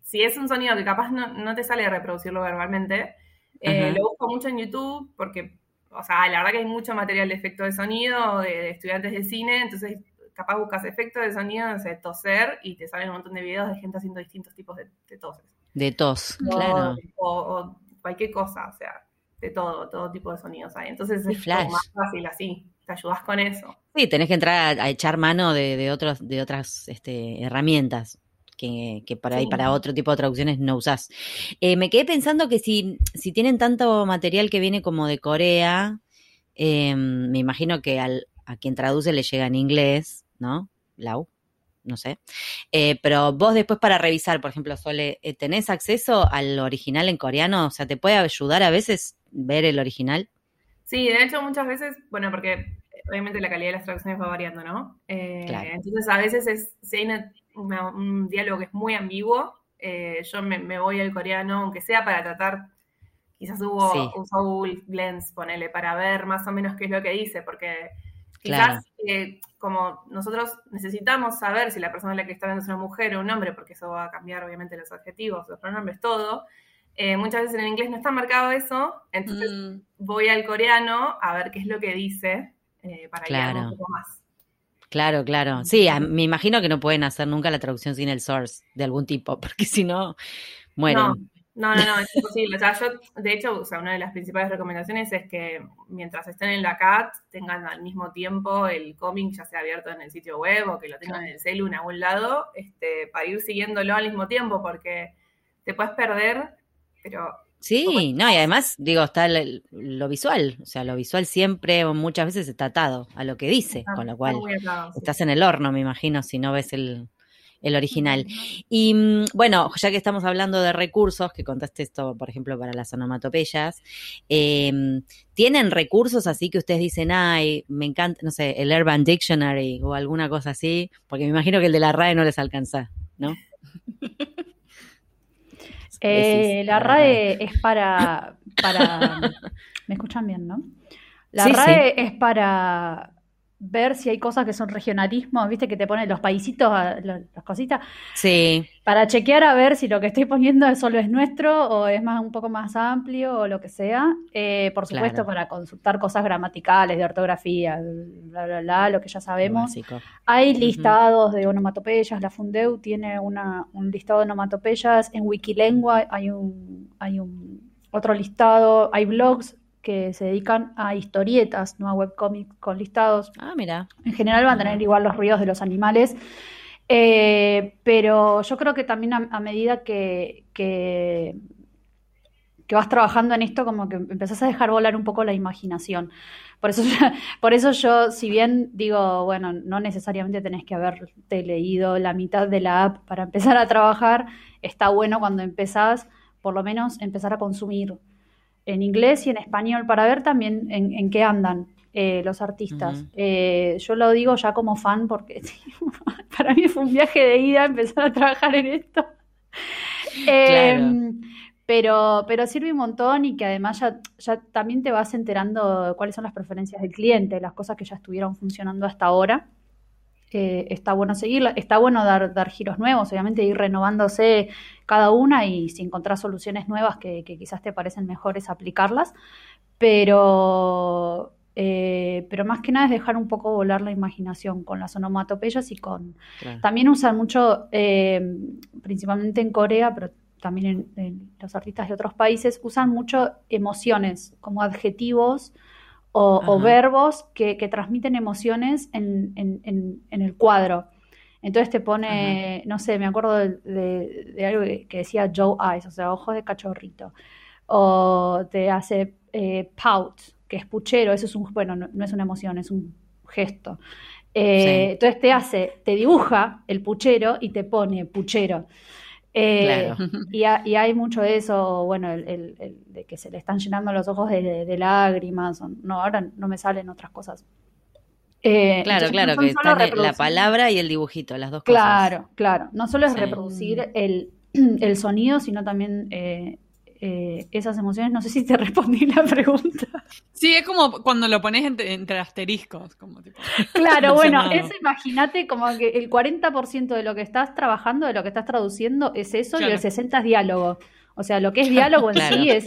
si es un sonido que capaz no, no te sale de reproducirlo verbalmente, eh, lo busco mucho en YouTube porque, o sea, la verdad que hay mucho material de efecto de sonido de, de estudiantes de cine, entonces capaz buscas efectos de sonido, no sé, toser, y te salen un montón de videos de gente haciendo distintos tipos de, de toses. De tos, O- claro. O, o cualquier cosa, o sea, de todo, todo tipo de sonidos hay. Entonces es flash. más fácil así, te ayudas con eso. Sí, tenés que entrar a, a echar mano de, de otros, de otras este, herramientas que, que para ahí, Sí. para otro tipo de traducciones no usás. Eh, me quedé pensando que si, si tienen tanto material que viene como de Corea, eh, me imagino que al, a quien traduce le llega en inglés, ¿no? Lau, no sé. Eh, pero vos después para revisar, por ejemplo, Sole, ¿tenés acceso al original en coreano? O sea, ¿te puede ayudar a veces ver el original? Sí, de hecho muchas veces, bueno, porque obviamente la calidad de las traducciones va variando, ¿no? Eh, Claro. Entonces a veces es, si hay una- una- un diálogo que es muy ambiguo, eh, yo me, me voy al coreano, aunque sea para tratar, quizás hubo, Sí. usó Google Lens, ponele, para ver más o menos qué es lo que dice, porque Claro. quizás eh, como nosotros necesitamos saber si la persona a la que está hablando es una mujer o un hombre, porque eso va a cambiar obviamente los adjetivos, los pronombres, todo. eh, muchas veces en inglés no está marcado eso, entonces Mm, voy al coreano a ver qué es lo que dice eh, para Claro. un poco más. Claro, claro. Sí, a- me imagino que no pueden hacer nunca la traducción sin el source de algún tipo, porque si no, mueren. No, no, no, no, es imposible. O sea, yo, de hecho, o sea, una de las principales recomendaciones es que mientras estén en la CAT tengan al mismo tiempo el cómic ya sea abierto en el sitio web o que lo tengan en el celu en algún lado, este, para ir siguiéndolo al mismo tiempo, porque te puedes perder, pero Sí, no, y además, digo, está el- lo visual, o sea, lo visual siempre o muchas veces está atado a lo que dice, está- con lo cual muy atado, sí. estás en el horno, me imagino, si no ves el, el original. Y mm, bueno, ya que estamos hablando de recursos, que contaste esto, por ejemplo, para las onomatopeyas, eh, ¿tienen recursos así que ustedes dicen, ay, me encanta, no sé, el Urban Dictionary o alguna cosa así? Porque me imagino que el de la RAE no les alcanza, ¿no? Eh, la RAE es para, para. ¿Me escuchan bien, no? La Sí, RAE es para ver si hay cosas que son regionalismo, viste que te ponen los paisitos, a- lo- las cositas, Sí, para chequear a ver si lo que estoy poniendo es solo es nuestro o es más un poco más amplio o lo que sea. Eh, por supuesto, Claro. para consultar cosas gramaticales, de ortografía, bla, bla, bla, lo que ya sabemos. Hay listados de onomatopeyas, la Fundeu tiene una, un listado de onomatopeyas, en Wikilengua hay un, hay un otro listado, hay blogs que se dedican a historietas, no a webcomics con listados. Ah, mira. En general van a tener igual los ruidos de los animales, eh, pero yo creo que también a, a medida que, que, que vas trabajando en esto, como que empezás a dejar volar un poco la imaginación. Por eso, por eso yo, si bien digo, bueno, no necesariamente tenés que haberte leído la mitad de la app para empezar a trabajar, está bueno cuando empezás, por lo menos empezar a consumir en inglés y en español para ver también en, en qué andan eh, los artistas. Eh, yo lo digo ya como fan porque para mí fue un viaje de ida empezar a trabajar en esto. Eh, Claro. pero, pero sirve un montón y que además ya, ya también te vas enterando de cuáles son las preferencias del cliente, las cosas que ya estuvieron funcionando hasta ahora. Eh, está bueno seguirla, está bueno dar, dar giros nuevos, obviamente ir renovándose cada una y si encontrás soluciones nuevas que, que quizás te parecen mejores aplicarlas, pero, eh, pero más que nada es dejar un poco volar la imaginación con las onomatopeyas y con, Claro. también usan mucho, eh, principalmente en Corea, pero también en, en los artistas de otros países, usan mucho emociones como adjetivos o, verbos que, que transmiten emociones en, en- en- en el cuadro. Entonces te pone, no sé, me acuerdo de, de- de algo que, que decía Joe Eyes, o sea, ojos de cachorrito. O te hace eh, pout, que es puchero, eso es un, bueno, no, no es una emoción, es un gesto. Eh, Sí. Entonces te hace, te dibuja el puchero y te pone puchero. Eh, Claro. y, ha- y hay mucho eso, bueno, el, el- el de que se le están llenando los ojos de, de- de lágrimas. o- no, ahora no me salen otras cosas. Eh, Claro, no claro, que solo está la palabra y el dibujito, las dos cosas. Claro, claro. No solo es Sí. reproducir el, el sonido, sino también eh, eh, esas emociones. No sé si te respondí la pregunta. Sí, es como cuando lo pones entre, entre asteriscos. Como tipo, Claro, bueno, eso imagínate como que el 40% de lo que estás trabajando, de lo que estás traduciendo, es eso y el 60% es diálogo. O sea, lo que es diálogo en Claro. sí es.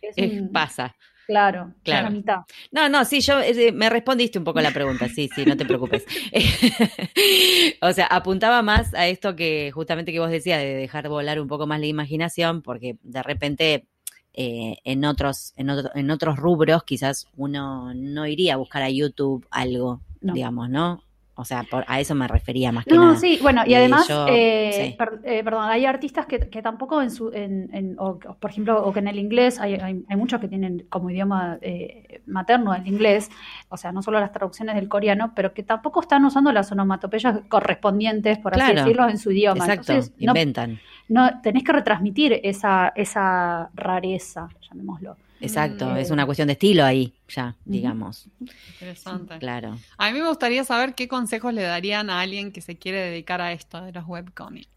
es Es- un- pasa. Claro, Claro. la mitad. No, no, sí, yo eh, me respondiste un poco la pregunta, sí, sí, no te preocupes. o sea, apuntaba más a esto que justamente que vos decías, de dejar volar un poco más la imaginación, porque de repente eh, en otros, en otro- en otros rubros quizás uno no iría a buscar a YouTube algo, No. digamos, ¿no? O sea, por- a eso me refería más que No, nada. sí, bueno, y además, yo- eh, sí. per- eh, perdón, hay artistas que, que tampoco en su, en, en- o, por ejemplo, o que en el inglés, hay, hay, hay muchos que tienen como idioma eh, materno el inglés, o sea, no solo las traducciones del coreano, pero que tampoco están usando las onomatopeyas correspondientes, por así decirlo, en su idioma. Exacto, Entonces, no, inventan. no, tenés que retransmitir esa, esa rareza, llamémoslo. Exacto, Mm. es una cuestión de estilo ahí, ya, digamos. interesante. Claro. A mí me gustaría saber qué consejos le darían a alguien que se quiere dedicar a esto de los webcomics.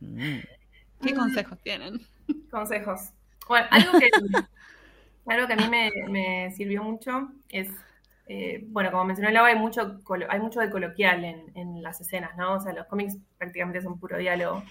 Mm. ¿Qué consejos tienen? Consejos. Bueno, algo que, algo que a mí me, me sirvió mucho es, eh, bueno, como mencionó Lau, hay mucho, colo- hay mucho de coloquial en, en las escenas, ¿no? O sea, los cómics prácticamente son puro diálogo.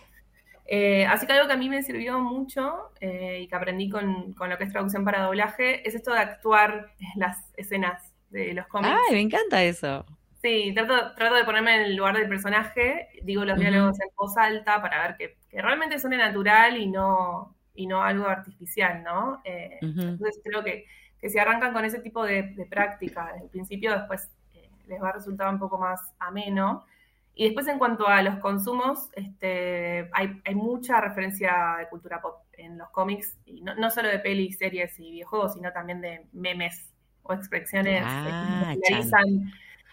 Eh, así que algo que a mí me sirvió mucho eh, y que aprendí con, con lo que es traducción para doblaje es esto de actuar las escenas de los cómics. Ay, me encanta eso. Sí, trato, trato de ponerme en el lugar del personaje, digo los Ujú. diálogos en voz alta para ver que, que realmente suene natural y no, y no algo artificial, ¿no? Eh, Ujú. Entonces creo que, que si arrancan con ese tipo de, de práctica desde el principio, después eh, les va a resultar un poco más ameno. Y después en cuanto a los consumos, este, hay, hay mucha referencia de cultura pop en los cómics, y no, no solo de pelis, series y videojuegos, sino también de memes o expresiones eh, Ah, que se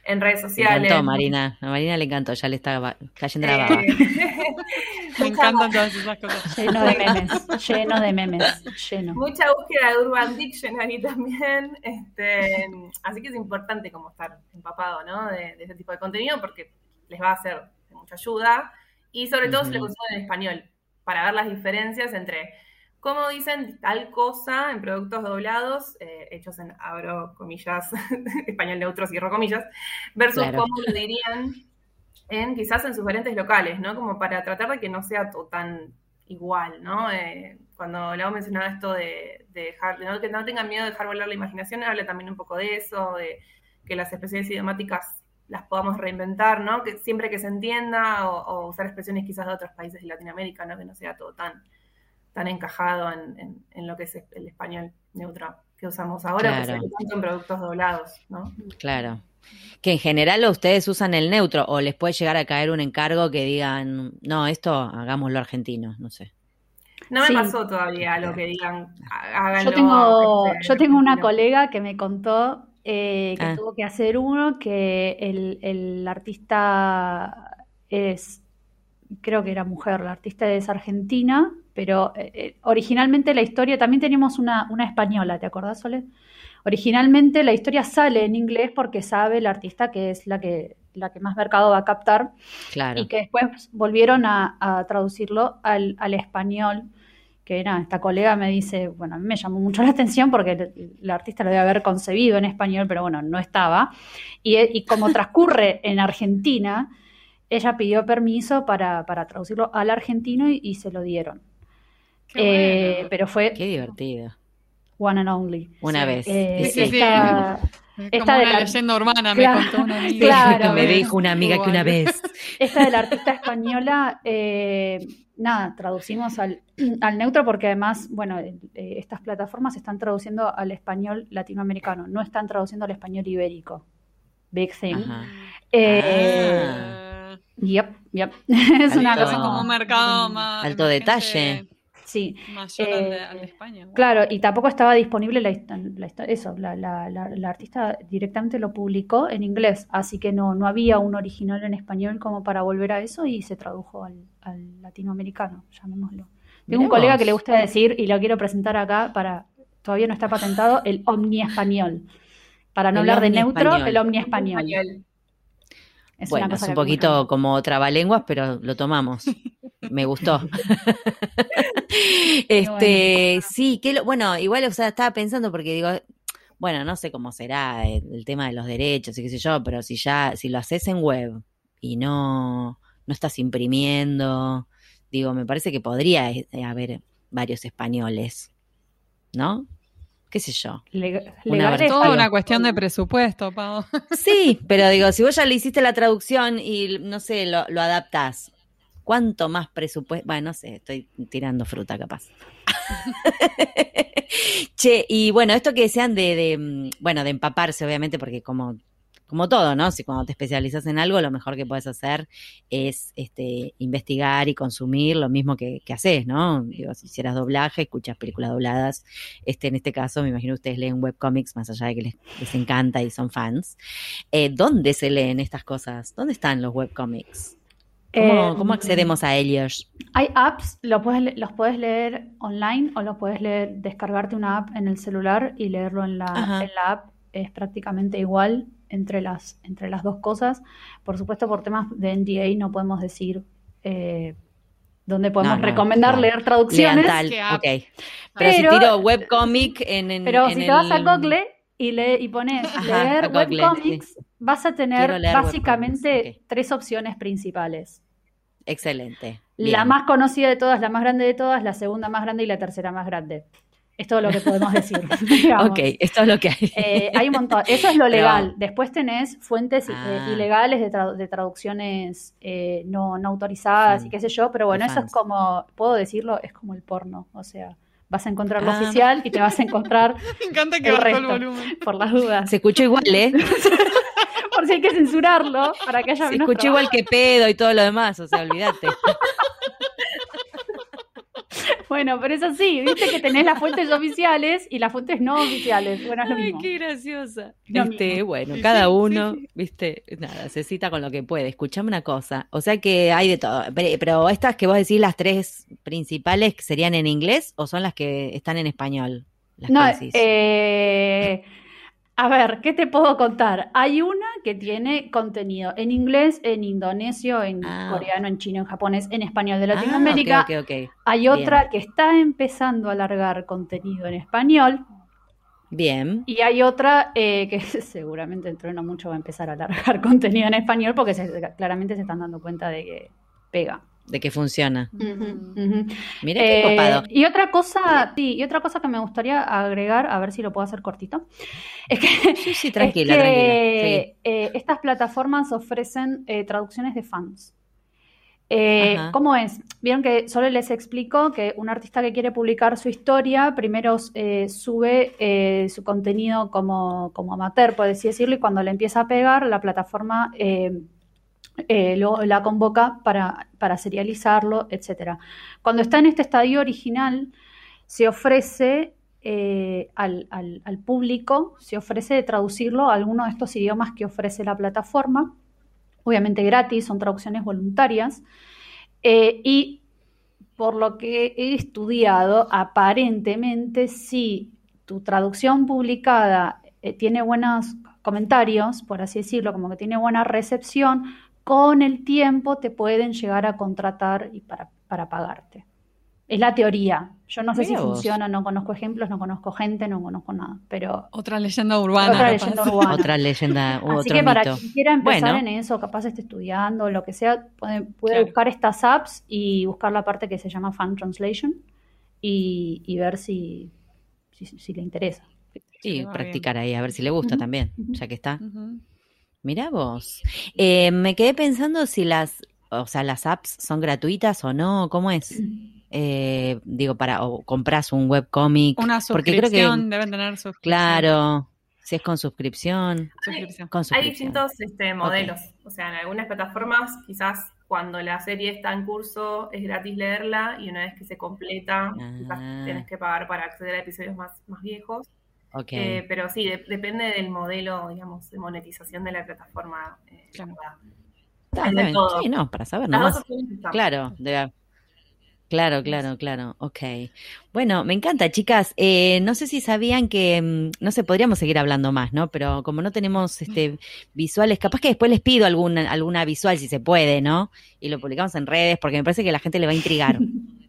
en redes Me sociales. encantó, Marina. A Marina le encantó, ya le estaba cayendo la baba. Me encantan todas esas cosas. Lleno de memes, lleno de memes, lleno. Mucha búsqueda de Urban Dictionary también. Este, así que es importante como estar empapado ¿no? de, de ese tipo de contenido porque les va a ser de mucha ayuda. Y sobre todo si lo consumen en español, para ver las diferencias entre cómo dicen tal cosa en productos doblados, eh, hechos en, abro comillas, español neutro, cierro comillas, versus Claro. cómo lo dirían en quizás en sus variantes locales, ¿no? Como para tratar de que no sea todo tan igual, ¿no? Eh, cuando Lau mencionaba esto de, de dejar, de no, que no tengan miedo de dejar volar la imaginación, habla también un poco de eso, de que las expresiones idiomáticas las podamos reinventar, ¿no? Que siempre que se entienda, o, o usar expresiones quizás de otros países de Latinoamérica, ¿no? Que no sea todo tan, tan encajado en, en- en lo que es el español neutro que usamos ahora, que se Claro. tanto en productos doblados, ¿no? Claro. Que en general ustedes usan el neutro o les puede llegar a caer un encargo que digan, no, esto hagámoslo argentino, no sé. No me Sí. pasó todavía lo que digan, háganlo. Yo tengo, este, yo tengo una colega que me contó eh, que Ah. tuvo que hacer uno que el, el artista es, creo que era mujer, la artista es argentina, pero eh, eh, originalmente la historia, también tenemos una, una española, ¿te acordás, Sole? Originalmente la historia sale en inglés porque sabe la artista que es la que, la que más mercado va a captar Claro. y que después volvieron a, a traducirlo al, al español, que era, esta colega me dice, bueno, a mí me llamó mucho la atención porque el, el artista lo debe haber concebido en español, pero bueno, no estaba. Y, y como transcurre en Argentina, ella pidió permiso para, para traducirlo al argentino y, y se lo dieron. Qué Eh, bueno. pero fue Qué divertido. one and only. Una Sí. vez. Eh, sí, sí. sí. esta- esta como de una la- leyenda urbana, Claro, me contó una amiga. claro. me dijo una amiga que una vez. Esta de la artista española, eh, nada, traducimos al, al neutro porque además, bueno, eh, estas plataformas están traduciendo al español latinoamericano, no están traduciendo al español ibérico. Big thing. Eh, Ah. Eh, Yep, yep. Es una Alto. cosa. como un mercado más. Alto detalle. Sí. Mayor Eh, al, de, al de España. wow. Claro, y tampoco estaba disponible la, eso, la, la- la- la artista directamente lo publicó en inglés, así que no, no había un original en español como para volver a eso y se tradujo al, al latinoamericano, llamémoslo. Tengo un colega que le gusta decir, y lo quiero presentar acá para, todavía no está patentado, el omni español. Para no El hablar de neutro, el omni español. Es bueno, una es un poquito como trabalenguas, pero lo tomamos. Me gustó. este, sí, que lo, bueno, igual, o sea, estaba pensando porque digo, bueno, no sé cómo será el, el tema de los derechos y qué sé yo, pero si ya, si lo haces en web y no, no estás imprimiendo, digo, me parece que podría eh, haber varios españoles, ¿no? ¿Qué sé yo? Leg- Una es Toda una cuestión de presupuesto, Pau. Sí, pero digo, si vos ya le hiciste la traducción y no sé, lo, lo adaptás, ¿cuánto más presupuesto? Bueno, no sé, estoy tirando fruta capaz. che, y bueno, esto que decían de, de, mm, bueno, de empaparse, obviamente, porque como, como todo, ¿no? Si cuando te especializas en algo, lo mejor que puedes hacer es este, investigar y consumir lo mismo que, que haces, ¿no? Digo, si hicieras doblaje, escuchas películas dobladas, este, en este caso, me imagino ustedes leen webcomics, más allá de que les, les encanta y son fans. Eh, ¿Dónde se leen estas cosas? ¿Dónde están los webcomics? ¿Cómo, Eh, cómo accedemos a ellos? Hay apps, lo puedes los puedes leer online o los puedes leer, descargarte una app en el celular y leerlo en la, Ajá. en la app. Es prácticamente igual entre las, entre las dos cosas. Por supuesto, por temas de NDA no podemos decir eh, dónde podemos No, no, recomendar leer traducciones. Tal, ¿Qué app? ok. Pero, Pero- si tiro webcomic en, en Pero en si te vas a Google y, le, y pones Ajá, leer webcomics, vas a tener básicamente tres opciones principales. Excelente. La más conocida de todas, la más grande de todas, la segunda más grande y la tercera más grande. Es todo lo que podemos decir. Ok, esto es lo que hay. Eh, hay un montón. Eso es lo Pero- legal. Después tenés fuentes eh, Ah. ilegales de, tradu- de traducciones eh, no, no autorizadas Fan. y qué sé yo, pero bueno, eso es como, puedo decirlo, es como el porno. O sea, vas a encontrar lo Ah. oficial y te vas a encontrar Me encanta que El bajó el resto. volumen. por las dudas. Se escuchó igual, ¿eh? Por si hay que censurarlo para que haya Se menos escuchó igual que pedo y todo lo demás, o sea, olvídate. Bueno, pero es así, viste que tenés las fuentes oficiales y las fuentes no oficiales. Bueno, es lo Ay, mismo. qué graciosa. Lo Este, mismo. bueno, Sí, cada sí, uno, sí, sí. viste, nada, se cita con lo que puede. Escuchame una cosa, o sea que hay de todo, pero, pero estas que vos decís, las tres principales, ¿serían en inglés o son las que están en español? Las No, que decís. eh, a ver, ¿qué te puedo contar? Hay una que tiene contenido en inglés, en indonesio, en Ah. coreano, en chino, en japonés, en español de Ah, Latinoamérica. ok, ok, ok. Hay otra que está empezando a alargar contenido en español Bien. y hay otra eh, que seguramente dentro de no mucho va a empezar a alargar contenido en español porque se- claramente se están dando cuenta de que pega. De que funciona. Mira qué Eh, copado. y otra cosa, sí, y otra cosa que me gustaría agregar, a ver si lo puedo hacer cortito, es que, Sí, sí, es tranquila, que, tranquila. eh, estas plataformas ofrecen eh, traducciones de fans. Eh. ¿Cómo es? Vieron que solo les explico que un artista que quiere publicar su historia, primero eh, sube eh, su contenido como, como amateur, por así decirlo, y cuando le empieza a pegar, la plataforma eh, lo- la convoca para, para serializarlo, etc. Cuando está en este estadio original, se ofrece eh, al, al- público, se ofrece traducirlo a alguno de estos idiomas que ofrece la plataforma, obviamente gratis, son traducciones voluntarias, eh, y por lo que he estudiado, aparentemente si tu traducción publicada tiene buenos comentarios, por así decirlo, como que tiene buena recepción, con el tiempo te pueden llegar a contratar y para, para pagarte. Es la teoría. Yo no sé si vos. funciona, no conozco ejemplos, no conozco gente, no conozco nada, pero Otra leyenda urbana. otra capaz. leyenda urbana. Otra leyenda, Así otro que para mito. quien quiera empezar Bueno. en eso, capaz esté estudiando, lo que sea, puede, puede Claro. buscar estas apps y buscar la parte que se llama Fan Translation y, y ver si, si, si le interesa. Sí, practicar ahí, a ver si le gusta también, ya que está. Mirá vos. Eh, me quedé pensando si las, o sea, las apps son gratuitas o no, ¿cómo es? Eh, digo, para, o compras un webcomic. Una porque creo que, suscripción, deben tener suscripción. claro, Si es con suscripción. Suscripción. Con Hay suscripción. distintos este, modelos. O sea, en algunas plataformas quizás cuando la serie está en curso es gratis leerla y una vez que se completa quizás Ah. tienes que pagar para acceder a episodios más, más viejos. Ok. Eh, pero sí, de- depende del modelo, digamos, de monetización de la plataforma. eh, Claro. de. Sí, no, para saber nomás. Claro, debe- Claro, claro, claro. Ok. Bueno, me encanta, chicas. Eh, no sé si sabían que, mm, no sé, podríamos seguir hablando más, ¿no? Pero como no tenemos este visuales, capaz que después les pido alguna, alguna visual si se puede, ¿no? Y lo publicamos en redes porque me parece que a la gente le va a intrigar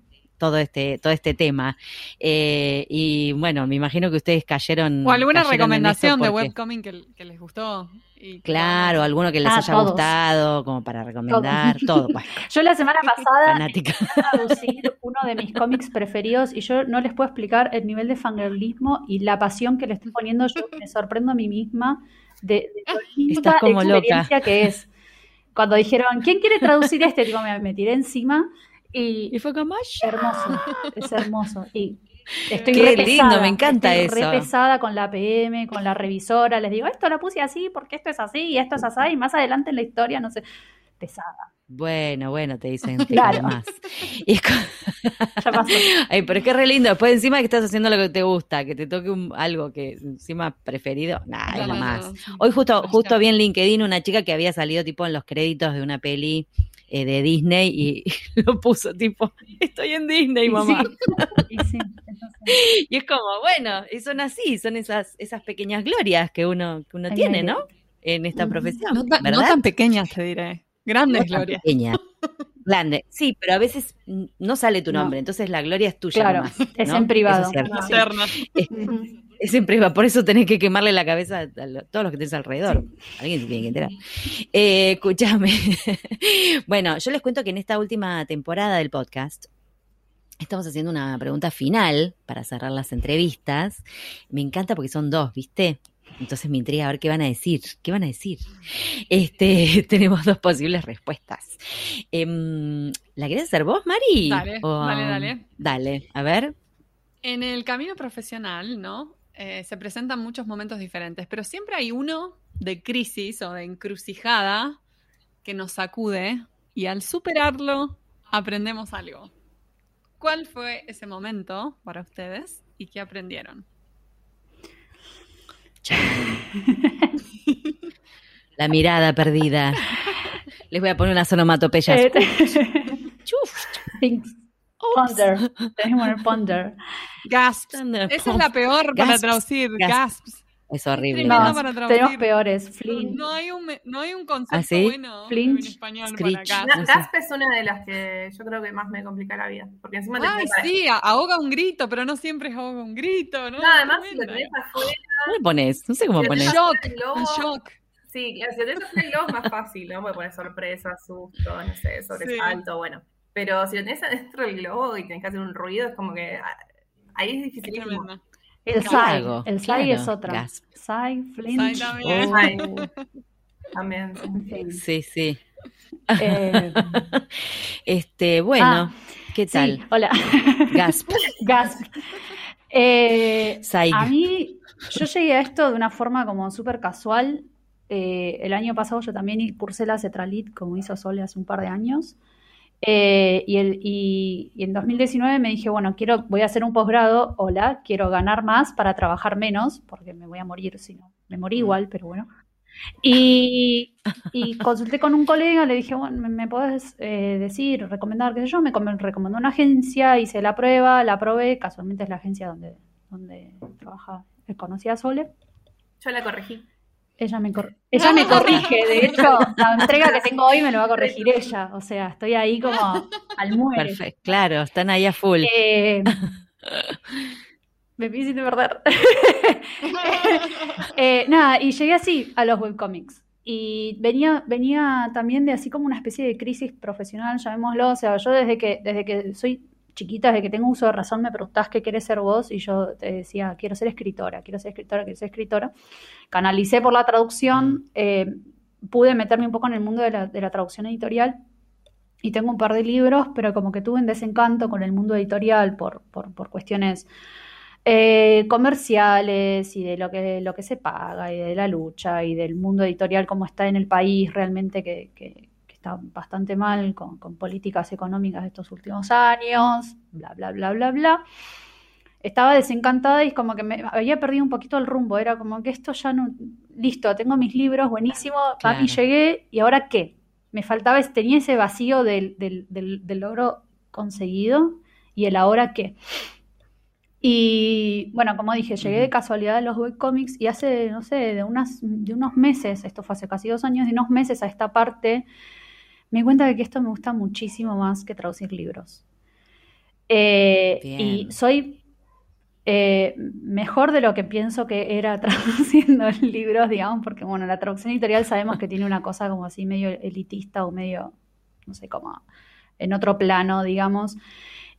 todo este, todo este tema. Eh, y bueno, me imagino que ustedes cayeron. O alguna cayeron recomendación de webcomic que, que les gustó. y Claro, alguno que les Ah, haya todos. gustado, como para recomendar, todo. Bueno, Yo la semana pasada fanática. traducir uno de mis cómics preferidos y yo no les puedo explicar el nivel de fangirlismo y la pasión que le estoy poniendo. Yo me sorprendo a mí misma de, de lo linda Estás como loca. experiencia que es. Cuando dijeron, ¿quién quiere traducir este? Digo, me, me tiré encima y Y fue como, "Ay, hermoso, es hermoso. Y estoy Qué re lindo, pesada, me encanta estoy eso. re pesada con la PM, con la revisora. Les digo, esto lo puse así porque esto es así y esto es así. Y más adelante en la historia, no sé, pesada. Bueno, bueno, te dicen te Claro. más. Y es co- Ya pasó. Ay, pero es que es re lindo. Después encima que estás haciendo lo que te gusta, que te toque un- algo que encima preferido, nada, es lo Claro, más. sí. Hoy justo, justo vi en LinkedIn una chica que había salido tipo en los créditos de una peli eh, de Disney y lo puso tipo, estoy en Disney, mamá. Y sí, entonces, Y es como, bueno, y son así, son esas, esas pequeñas glorias que uno, que uno tiene. ¿no? En esta profesión, No, tan- no tan pequeñas, te diré. Grandes No tan glorias. pequeña. Grande. Sí, pero a veces no sale tu No. nombre, entonces la gloria es tuya Claro, nomás, es en privado. Eso es cierto. En privado, por eso tenés que quemarle la cabeza a todos los que tenés alrededor. Alguien se tiene que enterar. Eh, escúchame. bueno, yo les cuento que en esta última temporada del podcast estamos haciendo una pregunta final para cerrar las entrevistas. Me encanta porque son dos, ¿viste? Entonces me intriga a ver qué van a decir. ¿Qué van a decir? Este, tenemos dos posibles respuestas. Em, ¿La querés hacer vos, Mari? Dale, dale, dale. Dale, a ver. En el camino profesional, ¿no? Eh, se presentan muchos momentos diferentes, pero siempre hay uno de crisis o de encrucijada que nos sacude y al superarlo aprendemos algo. ¿Cuál fue ese momento para ustedes y qué aprendieron? La mirada perdida. Les voy a poner unas onomatopeyas. Chuf. Ponder. Tenés que poner ponder. Gasps. Esa es la peor para Gasps, traducir. gasps. Gasps. Es horrible. No, para traducir. tenemos peores. Flynn. No hay un, no hay un concepto ¿Ah, sí? bueno Flinch, en español screech. para gasp. No es una de las que yo creo que más me complica la vida. Porque encima te Ay, prepara- sí, ahoga un grito, pero no siempre es ahoga un grito, ¿no? No, además, si lo tenés afuera, ¿Cómo le pones? No sé cómo pones. Shock, un shock. Sí, si lo tenés afuera globo es más fácil, ¿no? Puedes poner sorpresa, susto, no sé, sobresalto, bueno. Pero si lo tenés adentro del globo y tenés que hacer un ruido, es como que ah, ahí es tremenda. El ¿Qué SAI. El SAI Claro, es otra. SAI, Flinch. SAI también. Oh. También. Sí, sí. Eh, Este, bueno, Ah, ¿qué sí, tal? hola. Gasp. Gasp. Eh, a mí, yo llegué a esto de una forma como súper casual. Eh, el año pasado yo también cursé la Cetralit, como hizo Sole hace un par de años. Eh, y, el, y, y en 2019 me dije, bueno, quiero, voy a hacer un posgrado, hola, quiero ganar más para trabajar menos, porque me voy a morir si no. Me morí igual, pero bueno. Y, y consulté con un colega, le dije, bueno, ¿me, me podés eh, decir, recomendar, qué sé yo? Me com- recomendó una agencia, hice la prueba, la aprobé, casualmente es la agencia donde, donde trabaja, eh, conocí a Sole. Yo la corregí. Ella me, cor- ella me corrige, de hecho, la entrega que tengo hoy me lo va a corregir ella, o sea, estoy ahí como al muere. Perfecto. Claro, están ahí a full. Eh, me hiciste perder. Eh, nada, y llegué así a los webcomics. Y venía, venía también de así como una especie de crisis profesional, llamémoslo. O sea, yo desde que, desde que soy chiquita, desde que tengo uso de razón, me preguntás qué querés ser vos, y yo te decía, quiero ser escritora, quiero ser escritora, quiero ser escritora. Canalicé por la traducción, eh, pude meterme un poco en el mundo de la, de la traducción editorial. Y tengo un par de libros, pero como que tuve un desencanto con el mundo editorial por, por, por cuestiones eh, comerciales y de lo que, lo que se paga y de la lucha y del mundo editorial como está en el país realmente que, que, está bastante mal con, con, políticas económicas de estos últimos años, bla, bla, bla, bla, bla. Estaba desencantada y como que me había perdido un poquito el rumbo, era como que esto ya no, listo, tengo mis libros, buenísimo, a mí llegué y ahora qué? Me faltaba, tenía ese vacío del, del, del, del logro conseguido y el ahora qué. Y bueno, como dije, llegué de casualidad a los webcomics y hace, no sé, de, unas, de unos meses, esto fue hace casi dos años, de unos meses a esta parte, me di cuenta de que esto me gusta muchísimo más que traducir libros. Eh, y soy eh, mejor de lo que pienso que era traduciendo libros, digamos, porque bueno, la traducción editorial sabemos que tiene una cosa como así medio elitista o medio, no sé, como en otro plano, digamos.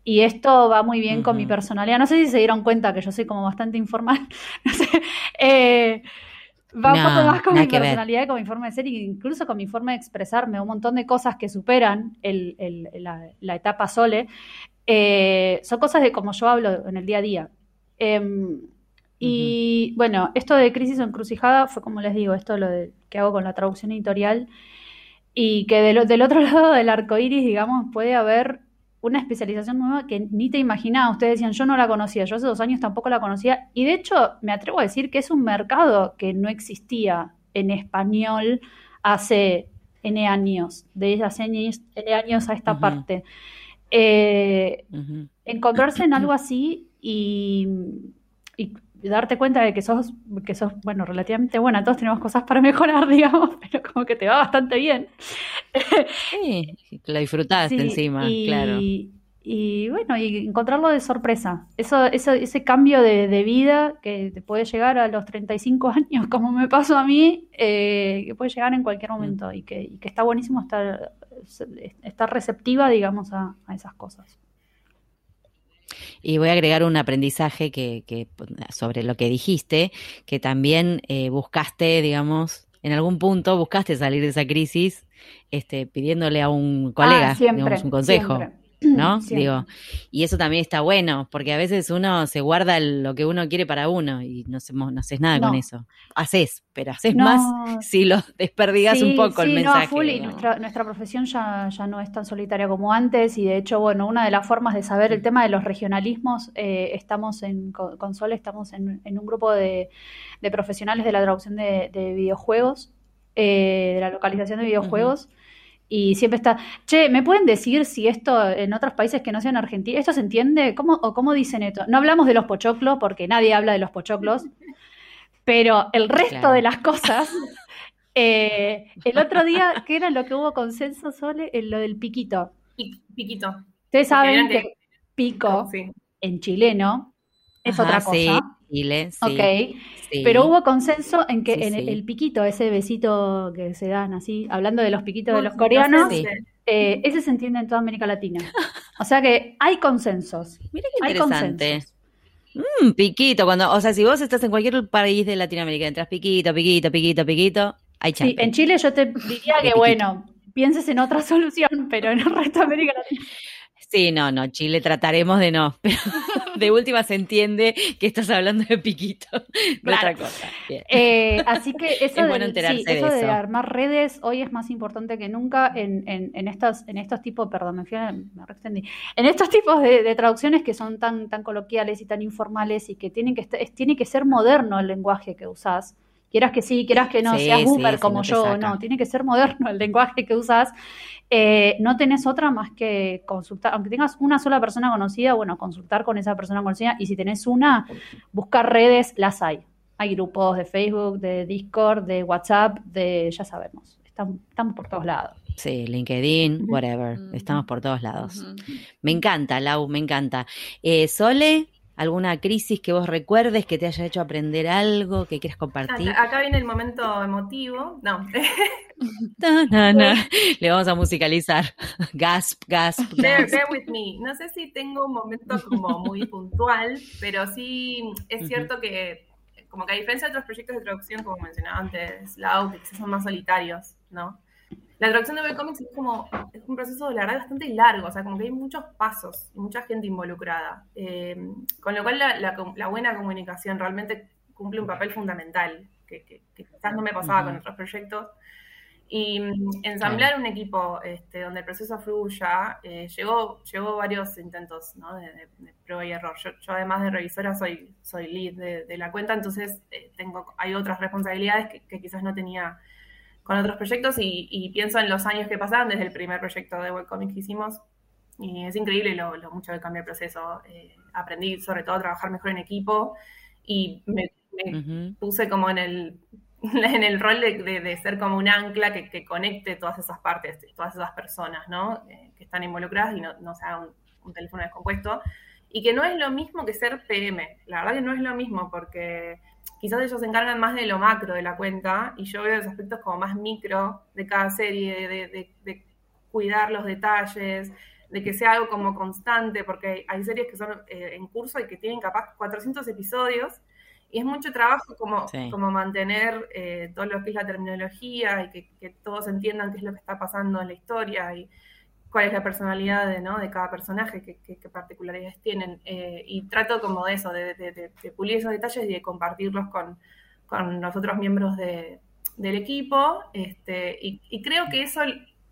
Y esto va muy bien con mi personalidad. No sé si se dieron cuenta que yo soy como bastante informal. no sé. Eh, va un poco más con mi personalidad, con mi forma de ser, e incluso con mi forma de expresarme. Un montón de cosas que superan el, el, la, etapa Sole. Eh, son cosas de como yo hablo en el día a día. Em, y bueno, esto de crisis o encrucijada fue como les digo, esto lo de, que hago con la traducción editorial. Y que del, del otro lado del arco iris, digamos, puede haber una especialización nueva que ni te imaginaba. Ustedes decían, yo no la conocía, yo hace dos años tampoco la conocía. Y de hecho, me atrevo a decir que es un mercado que no existía en español hace N años, de hace N años a esta parte. Eh, encontrarse en algo así y, y darte cuenta de que sos, que sos, bueno, relativamente buena, todos tenemos cosas para mejorar, digamos, pero como que te va bastante bien. Sí, la disfrutaste encima, claro. Y bueno, y encontrarlo de sorpresa. Eso, eso, ese cambio de, vida que te puede llegar a los 35 años, como me pasó a mí, eh, que puede llegar en cualquier momento y que, y que está buenísimo estar, estar receptiva, digamos, a esas cosas. Y voy a agregar un aprendizaje que, que sobre lo que dijiste, que también eh, buscaste, digamos, en algún punto buscaste salir de esa crisis este, pidiéndole a un colega ah, digamos, un consejo. ¿no? Digo, y eso también está bueno, porque a veces uno se guarda lo que uno quiere para uno y no, no haces nada con eso. Haces, pero haces más si lo desperdigas un poco el mensaje. No, y nuestra, nuestra profesión ya, ya no es tan solitaria como antes, y de hecho, bueno, una de las formas de saber el tema de los regionalismos, eh, estamos en con Sol, estamos en, un grupo de, profesionales de la traducción de, videojuegos, eh, de la localización de videojuegos. Y siempre está, che, ¿me pueden decir si esto en otros países que no sean Argentina, esto se entiende? ¿Cómo, o cómo dicen esto? No hablamos de los pochoclos porque nadie habla de los pochoclos, pero el resto de las cosas, eh, el otro día, ¿qué era lo que hubo consenso, Sole? En lo del piquito. Piquito. Ustedes saben que pico en chileno es otra cosa. Chile, sí. Ok. Pero hubo consenso en que en el, piquito, ese besito que se dan así, hablando de los piquitos de los coreanos, eh, ese se entiende en toda América Latina. O sea que hay consensos. Mira qué interesante. Mm, piquito, cuando, o sea, si vos estás en cualquier país de Latinoamérica, entras piquito, piquito, piquito, piquito, hay chance. Sí, en Chile yo te diría que, bueno, pienses en otra solución, pero en el resto de América Latina. Sí, no, no, Chile trataremos de no, pero de última se entiende que estás hablando de piquito, de otra cosa. Eh, así que eso, de, eso, de, armar redes hoy es más importante que nunca en, en, estos, en estos tipos, perdón, me, fui me extendí, en estos tipos de, traducciones que son tan, tan coloquiales y tan informales y que tienen que, tiene que ser moderno el lenguaje que usás quieras que sí, quieras que no, seas boomer como yo, no, tiene que ser moderno el lenguaje que usas. Eh, no tenés otra más que consultar, aunque tengas una sola persona conocida, bueno, consultar con esa persona conocida y si tenés una, buscar redes, las hay. Hay grupos de Facebook, de Discord, de WhatsApp, de, ya sabemos, estamos, por todos lados. Sí, LinkedIn, whatever, estamos por todos lados. Me encanta, Lau, me encanta. Eh, Sole, alguna crisis que vos recuerdes que te haya hecho aprender algo que quieras compartir. Acá, viene el momento emotivo. No. Le vamos a musicalizar. Gasp, gasp. Bear, with me. No sé si tengo un momento como muy puntual, pero sí es cierto que, como que a diferencia de otros proyectos de traducción, como mencionaba antes, la que son más solitarios, ¿no? La traducción de webcomics es como es un proceso, la verdad, bastante largo, o sea, como que hay muchos pasos y mucha gente involucrada. Eh, con lo cual la, la- la buena comunicación realmente cumple un papel fundamental, que, que- que quizás no me pasaba Ujú. con otros proyectos. Y mm, ensamblar un equipo este, donde el proceso fluya, eh, llegó, llegó varios intentos ¿no? de, de- de prueba y error. Yo, yo además de revisora soy, soy lead de, de la cuenta, entonces eh, tengo, hay otras responsabilidades que, que quizás no tenía con otros proyectos y, y pienso en los años que pasaron desde el primer proyecto de webcomic que hicimos y es increíble lo, lo mucho que cambia el proceso. Eh, aprendí sobre todo a trabajar mejor en equipo y me, me Ujú. puse como en el, en el rol de, de- de ser como un ancla que, que conecte todas esas partes, todas esas personas, ¿no? Eh, que están involucradas y no, no sea un, un teléfono descompuesto. Y que no es lo mismo que ser PM. La verdad que no es lo mismo porque quizás ellos se encargan más de lo macro de la cuenta y yo veo los aspectos como más micro de cada serie, de, de- de cuidar los detalles, de que sea algo como constante, porque hay, series que son eh, en curso y que tienen capaz 400 episodios y es mucho trabajo como, Sí. como mantener eh, todo lo que es la terminología y que, que todos entiendan qué es lo que está pasando en la historia y cuál es la personalidad de, ¿no? de cada personaje, qué, qué- qué particularidades tienen. eh, y trato como de eso, de, de- de- pulir esos detalles y de compartirlos con, con los otros miembros de- del equipo. Este, y, y creo que eso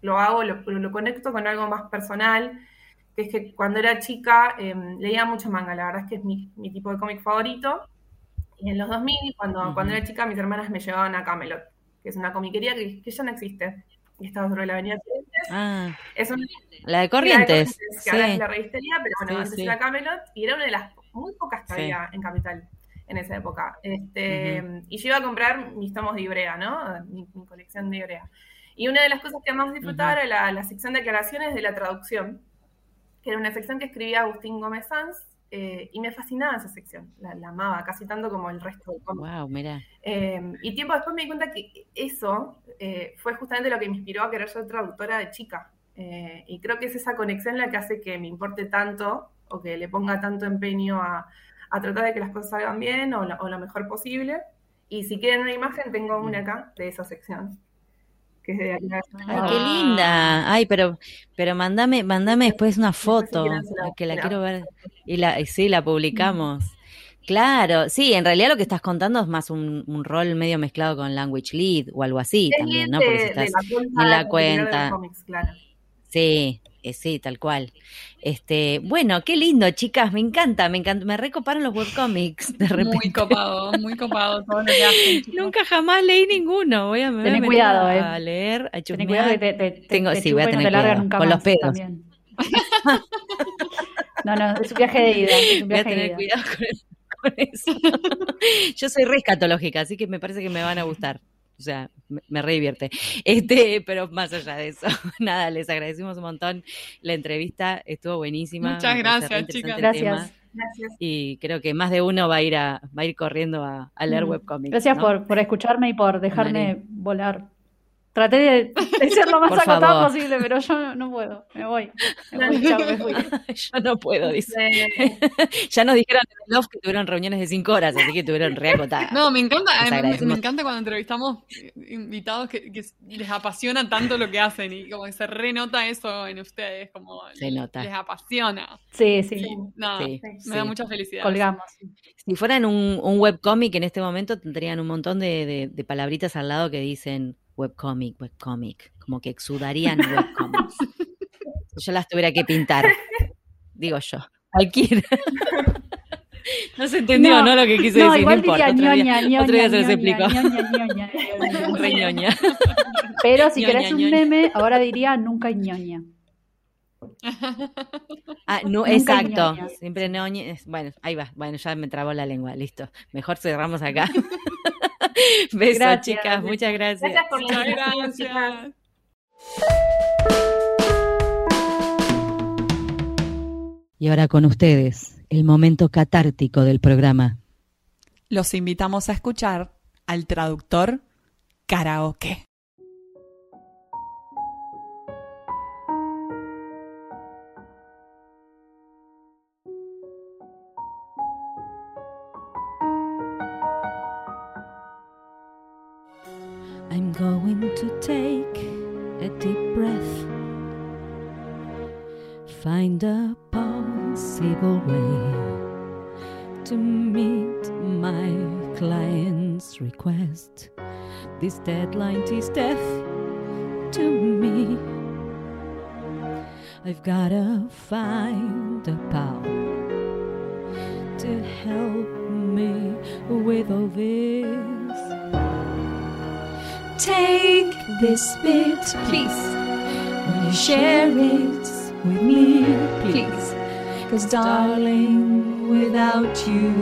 lo hago, lo, lo conecto con algo más personal, que es que cuando era chica eh, leía mucho manga, la verdad es que es mi, mi tipo de cómic favorito. Y en los 2000, cuando, Ujú. cuando era chica, mis hermanas me llevaban a Camelot, que es una comiquería que, que ya no existe. Y estaba sobre la avenida Corrientes. Ah, Es una la de Corrientes. que ahora es Sí. la revistería, pero bueno, Sí, antes sí. era Camelot y era una de las muy pocas que Sí. había en Capital en esa época. Este, Y yo iba a comprar mis tomos de Ibrea, ¿no? Mi, mi colección de Ibrea. Y una de las cosas que más disfrutaba era la, la sección de aclaraciones de la traducción, que era una sección que escribía Agustín Gómez Sanz, eh, y me fascinaba esa sección, la, la amaba, casi tanto como el resto del cómic. Wow, mira. Eh, y tiempo después me di cuenta que eso eh, fue justamente lo que me inspiró a querer ser traductora de chica. Eh, y creo que es esa conexión la que hace que me importe tanto o que le ponga tanto empeño a, a tratar de que las cosas salgan bien o lo, o lo mejor posible. Y si quieren una imagen, tengo una acá de esa sección. Que es de. Ay, Ah. qué linda. Ay, pero, pero mandame, mandame después una foto, que la quiero ver. Y la, y sí, la publicamos. Claro, sí, en realidad lo que estás contando es más un, un rol medio mezclado con Language Lead o algo así Es también, ¿no? de- Porque si de estás la cuenta en la cuenta. los cómics, claro. Sí, eh, sí, tal cual. Este, bueno, qué lindo, chicas, me encanta, me encanta, me recoparon los webcomics de repente. Muy copado, muy copado todo lo que hacen. Nunca jamás leí ninguno. Voy a, me voy a cuidado, a eh. leer, a Ten chusmear. cuidado que te, te, te- Tengo- te sí, voy a no tener te larga cuidado, nunca con los pedos. también. No, no, es un viaje de ida. Es un Voy a de tener ida. cuidado con, con eso. Yo soy re escatológica, así que me parece que me van a gustar. O sea, me, me re divierte. Este, pero más allá de eso, nada, les agradecemos un montón la entrevista, estuvo buenísima. Muchas gracias, chicas. Gracias. Gracias. Y creo que más de uno va a ir a, va a ir corriendo a, a leer Mm. webcomics. Gracias ¿no? por, por escucharme y por dejarme volar. Traté de, de ser lo más Por acotado favor. posible, pero yo no, puedo. Me voy. Me voy, chao, me fui. Yo no puedo, dice. Eh, Ya nos dijeron en el Love que tuvieron reuniones de cinco horas, así que tuvieron reacotadas. No, me encanta, Les me- encanta cuando entrevistamos invitados que, que les apasiona tanto lo que hacen y como que se renota eso en ustedes, como Se nota. les apasiona. Sí, sí, No, Sí, me sí. da mucha felicidad. colgamos. Si fueran un, un webcomic en este momento, tendrían un montón de, de- de palabritas al lado que dicen webcomic, webcomic, como que exudarían webcomics. Yo las tuviera que pintar, digo yo, cualquiera. No se entendió, ¿no? No, Lo que quise No, decir, no importa. diría Otro día, ñoña, ñoña, otro día se los ñoña, explico. ñoña, ñoña, ñoña. Ñoña. Pero si Ñoña, querés un ñoña. meme, ahora diría nunca ñoña. Ah, no, Nunca exacto. ñoña. Siempre ñoña. es- Bueno, ahí va. Bueno, ya me trabó la lengua. Listo. Mejor cerramos acá. Besos, Gracias. chicas. Muchas gracias. gracias por la invitación. Y ahora con ustedes, el momento catártico del programa. Los invitamos a escuchar al traductor karaoke. Way to meet my client's request. This deadline is death to me. I've gotta find a pal to help me with all this. Take this bit, please. Will you share it with me, please? Cause, darling, without you,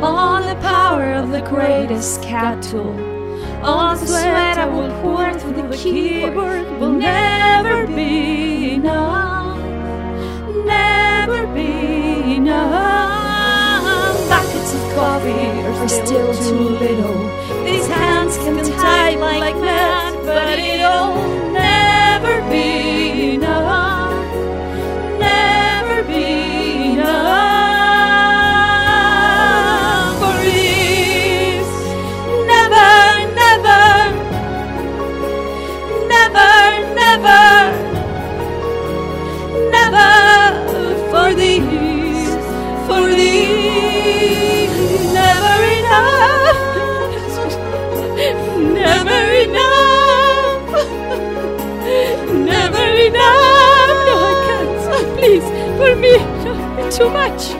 all the power of the greatest cat tool, all the sweat I will pour through the keyboard will never be enough, never be enough. Buckets of coffee are still too little. These hands can type like mad, but it'll never me, too much.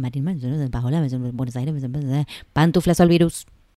en Buenos Aires, Pantuflas al virus.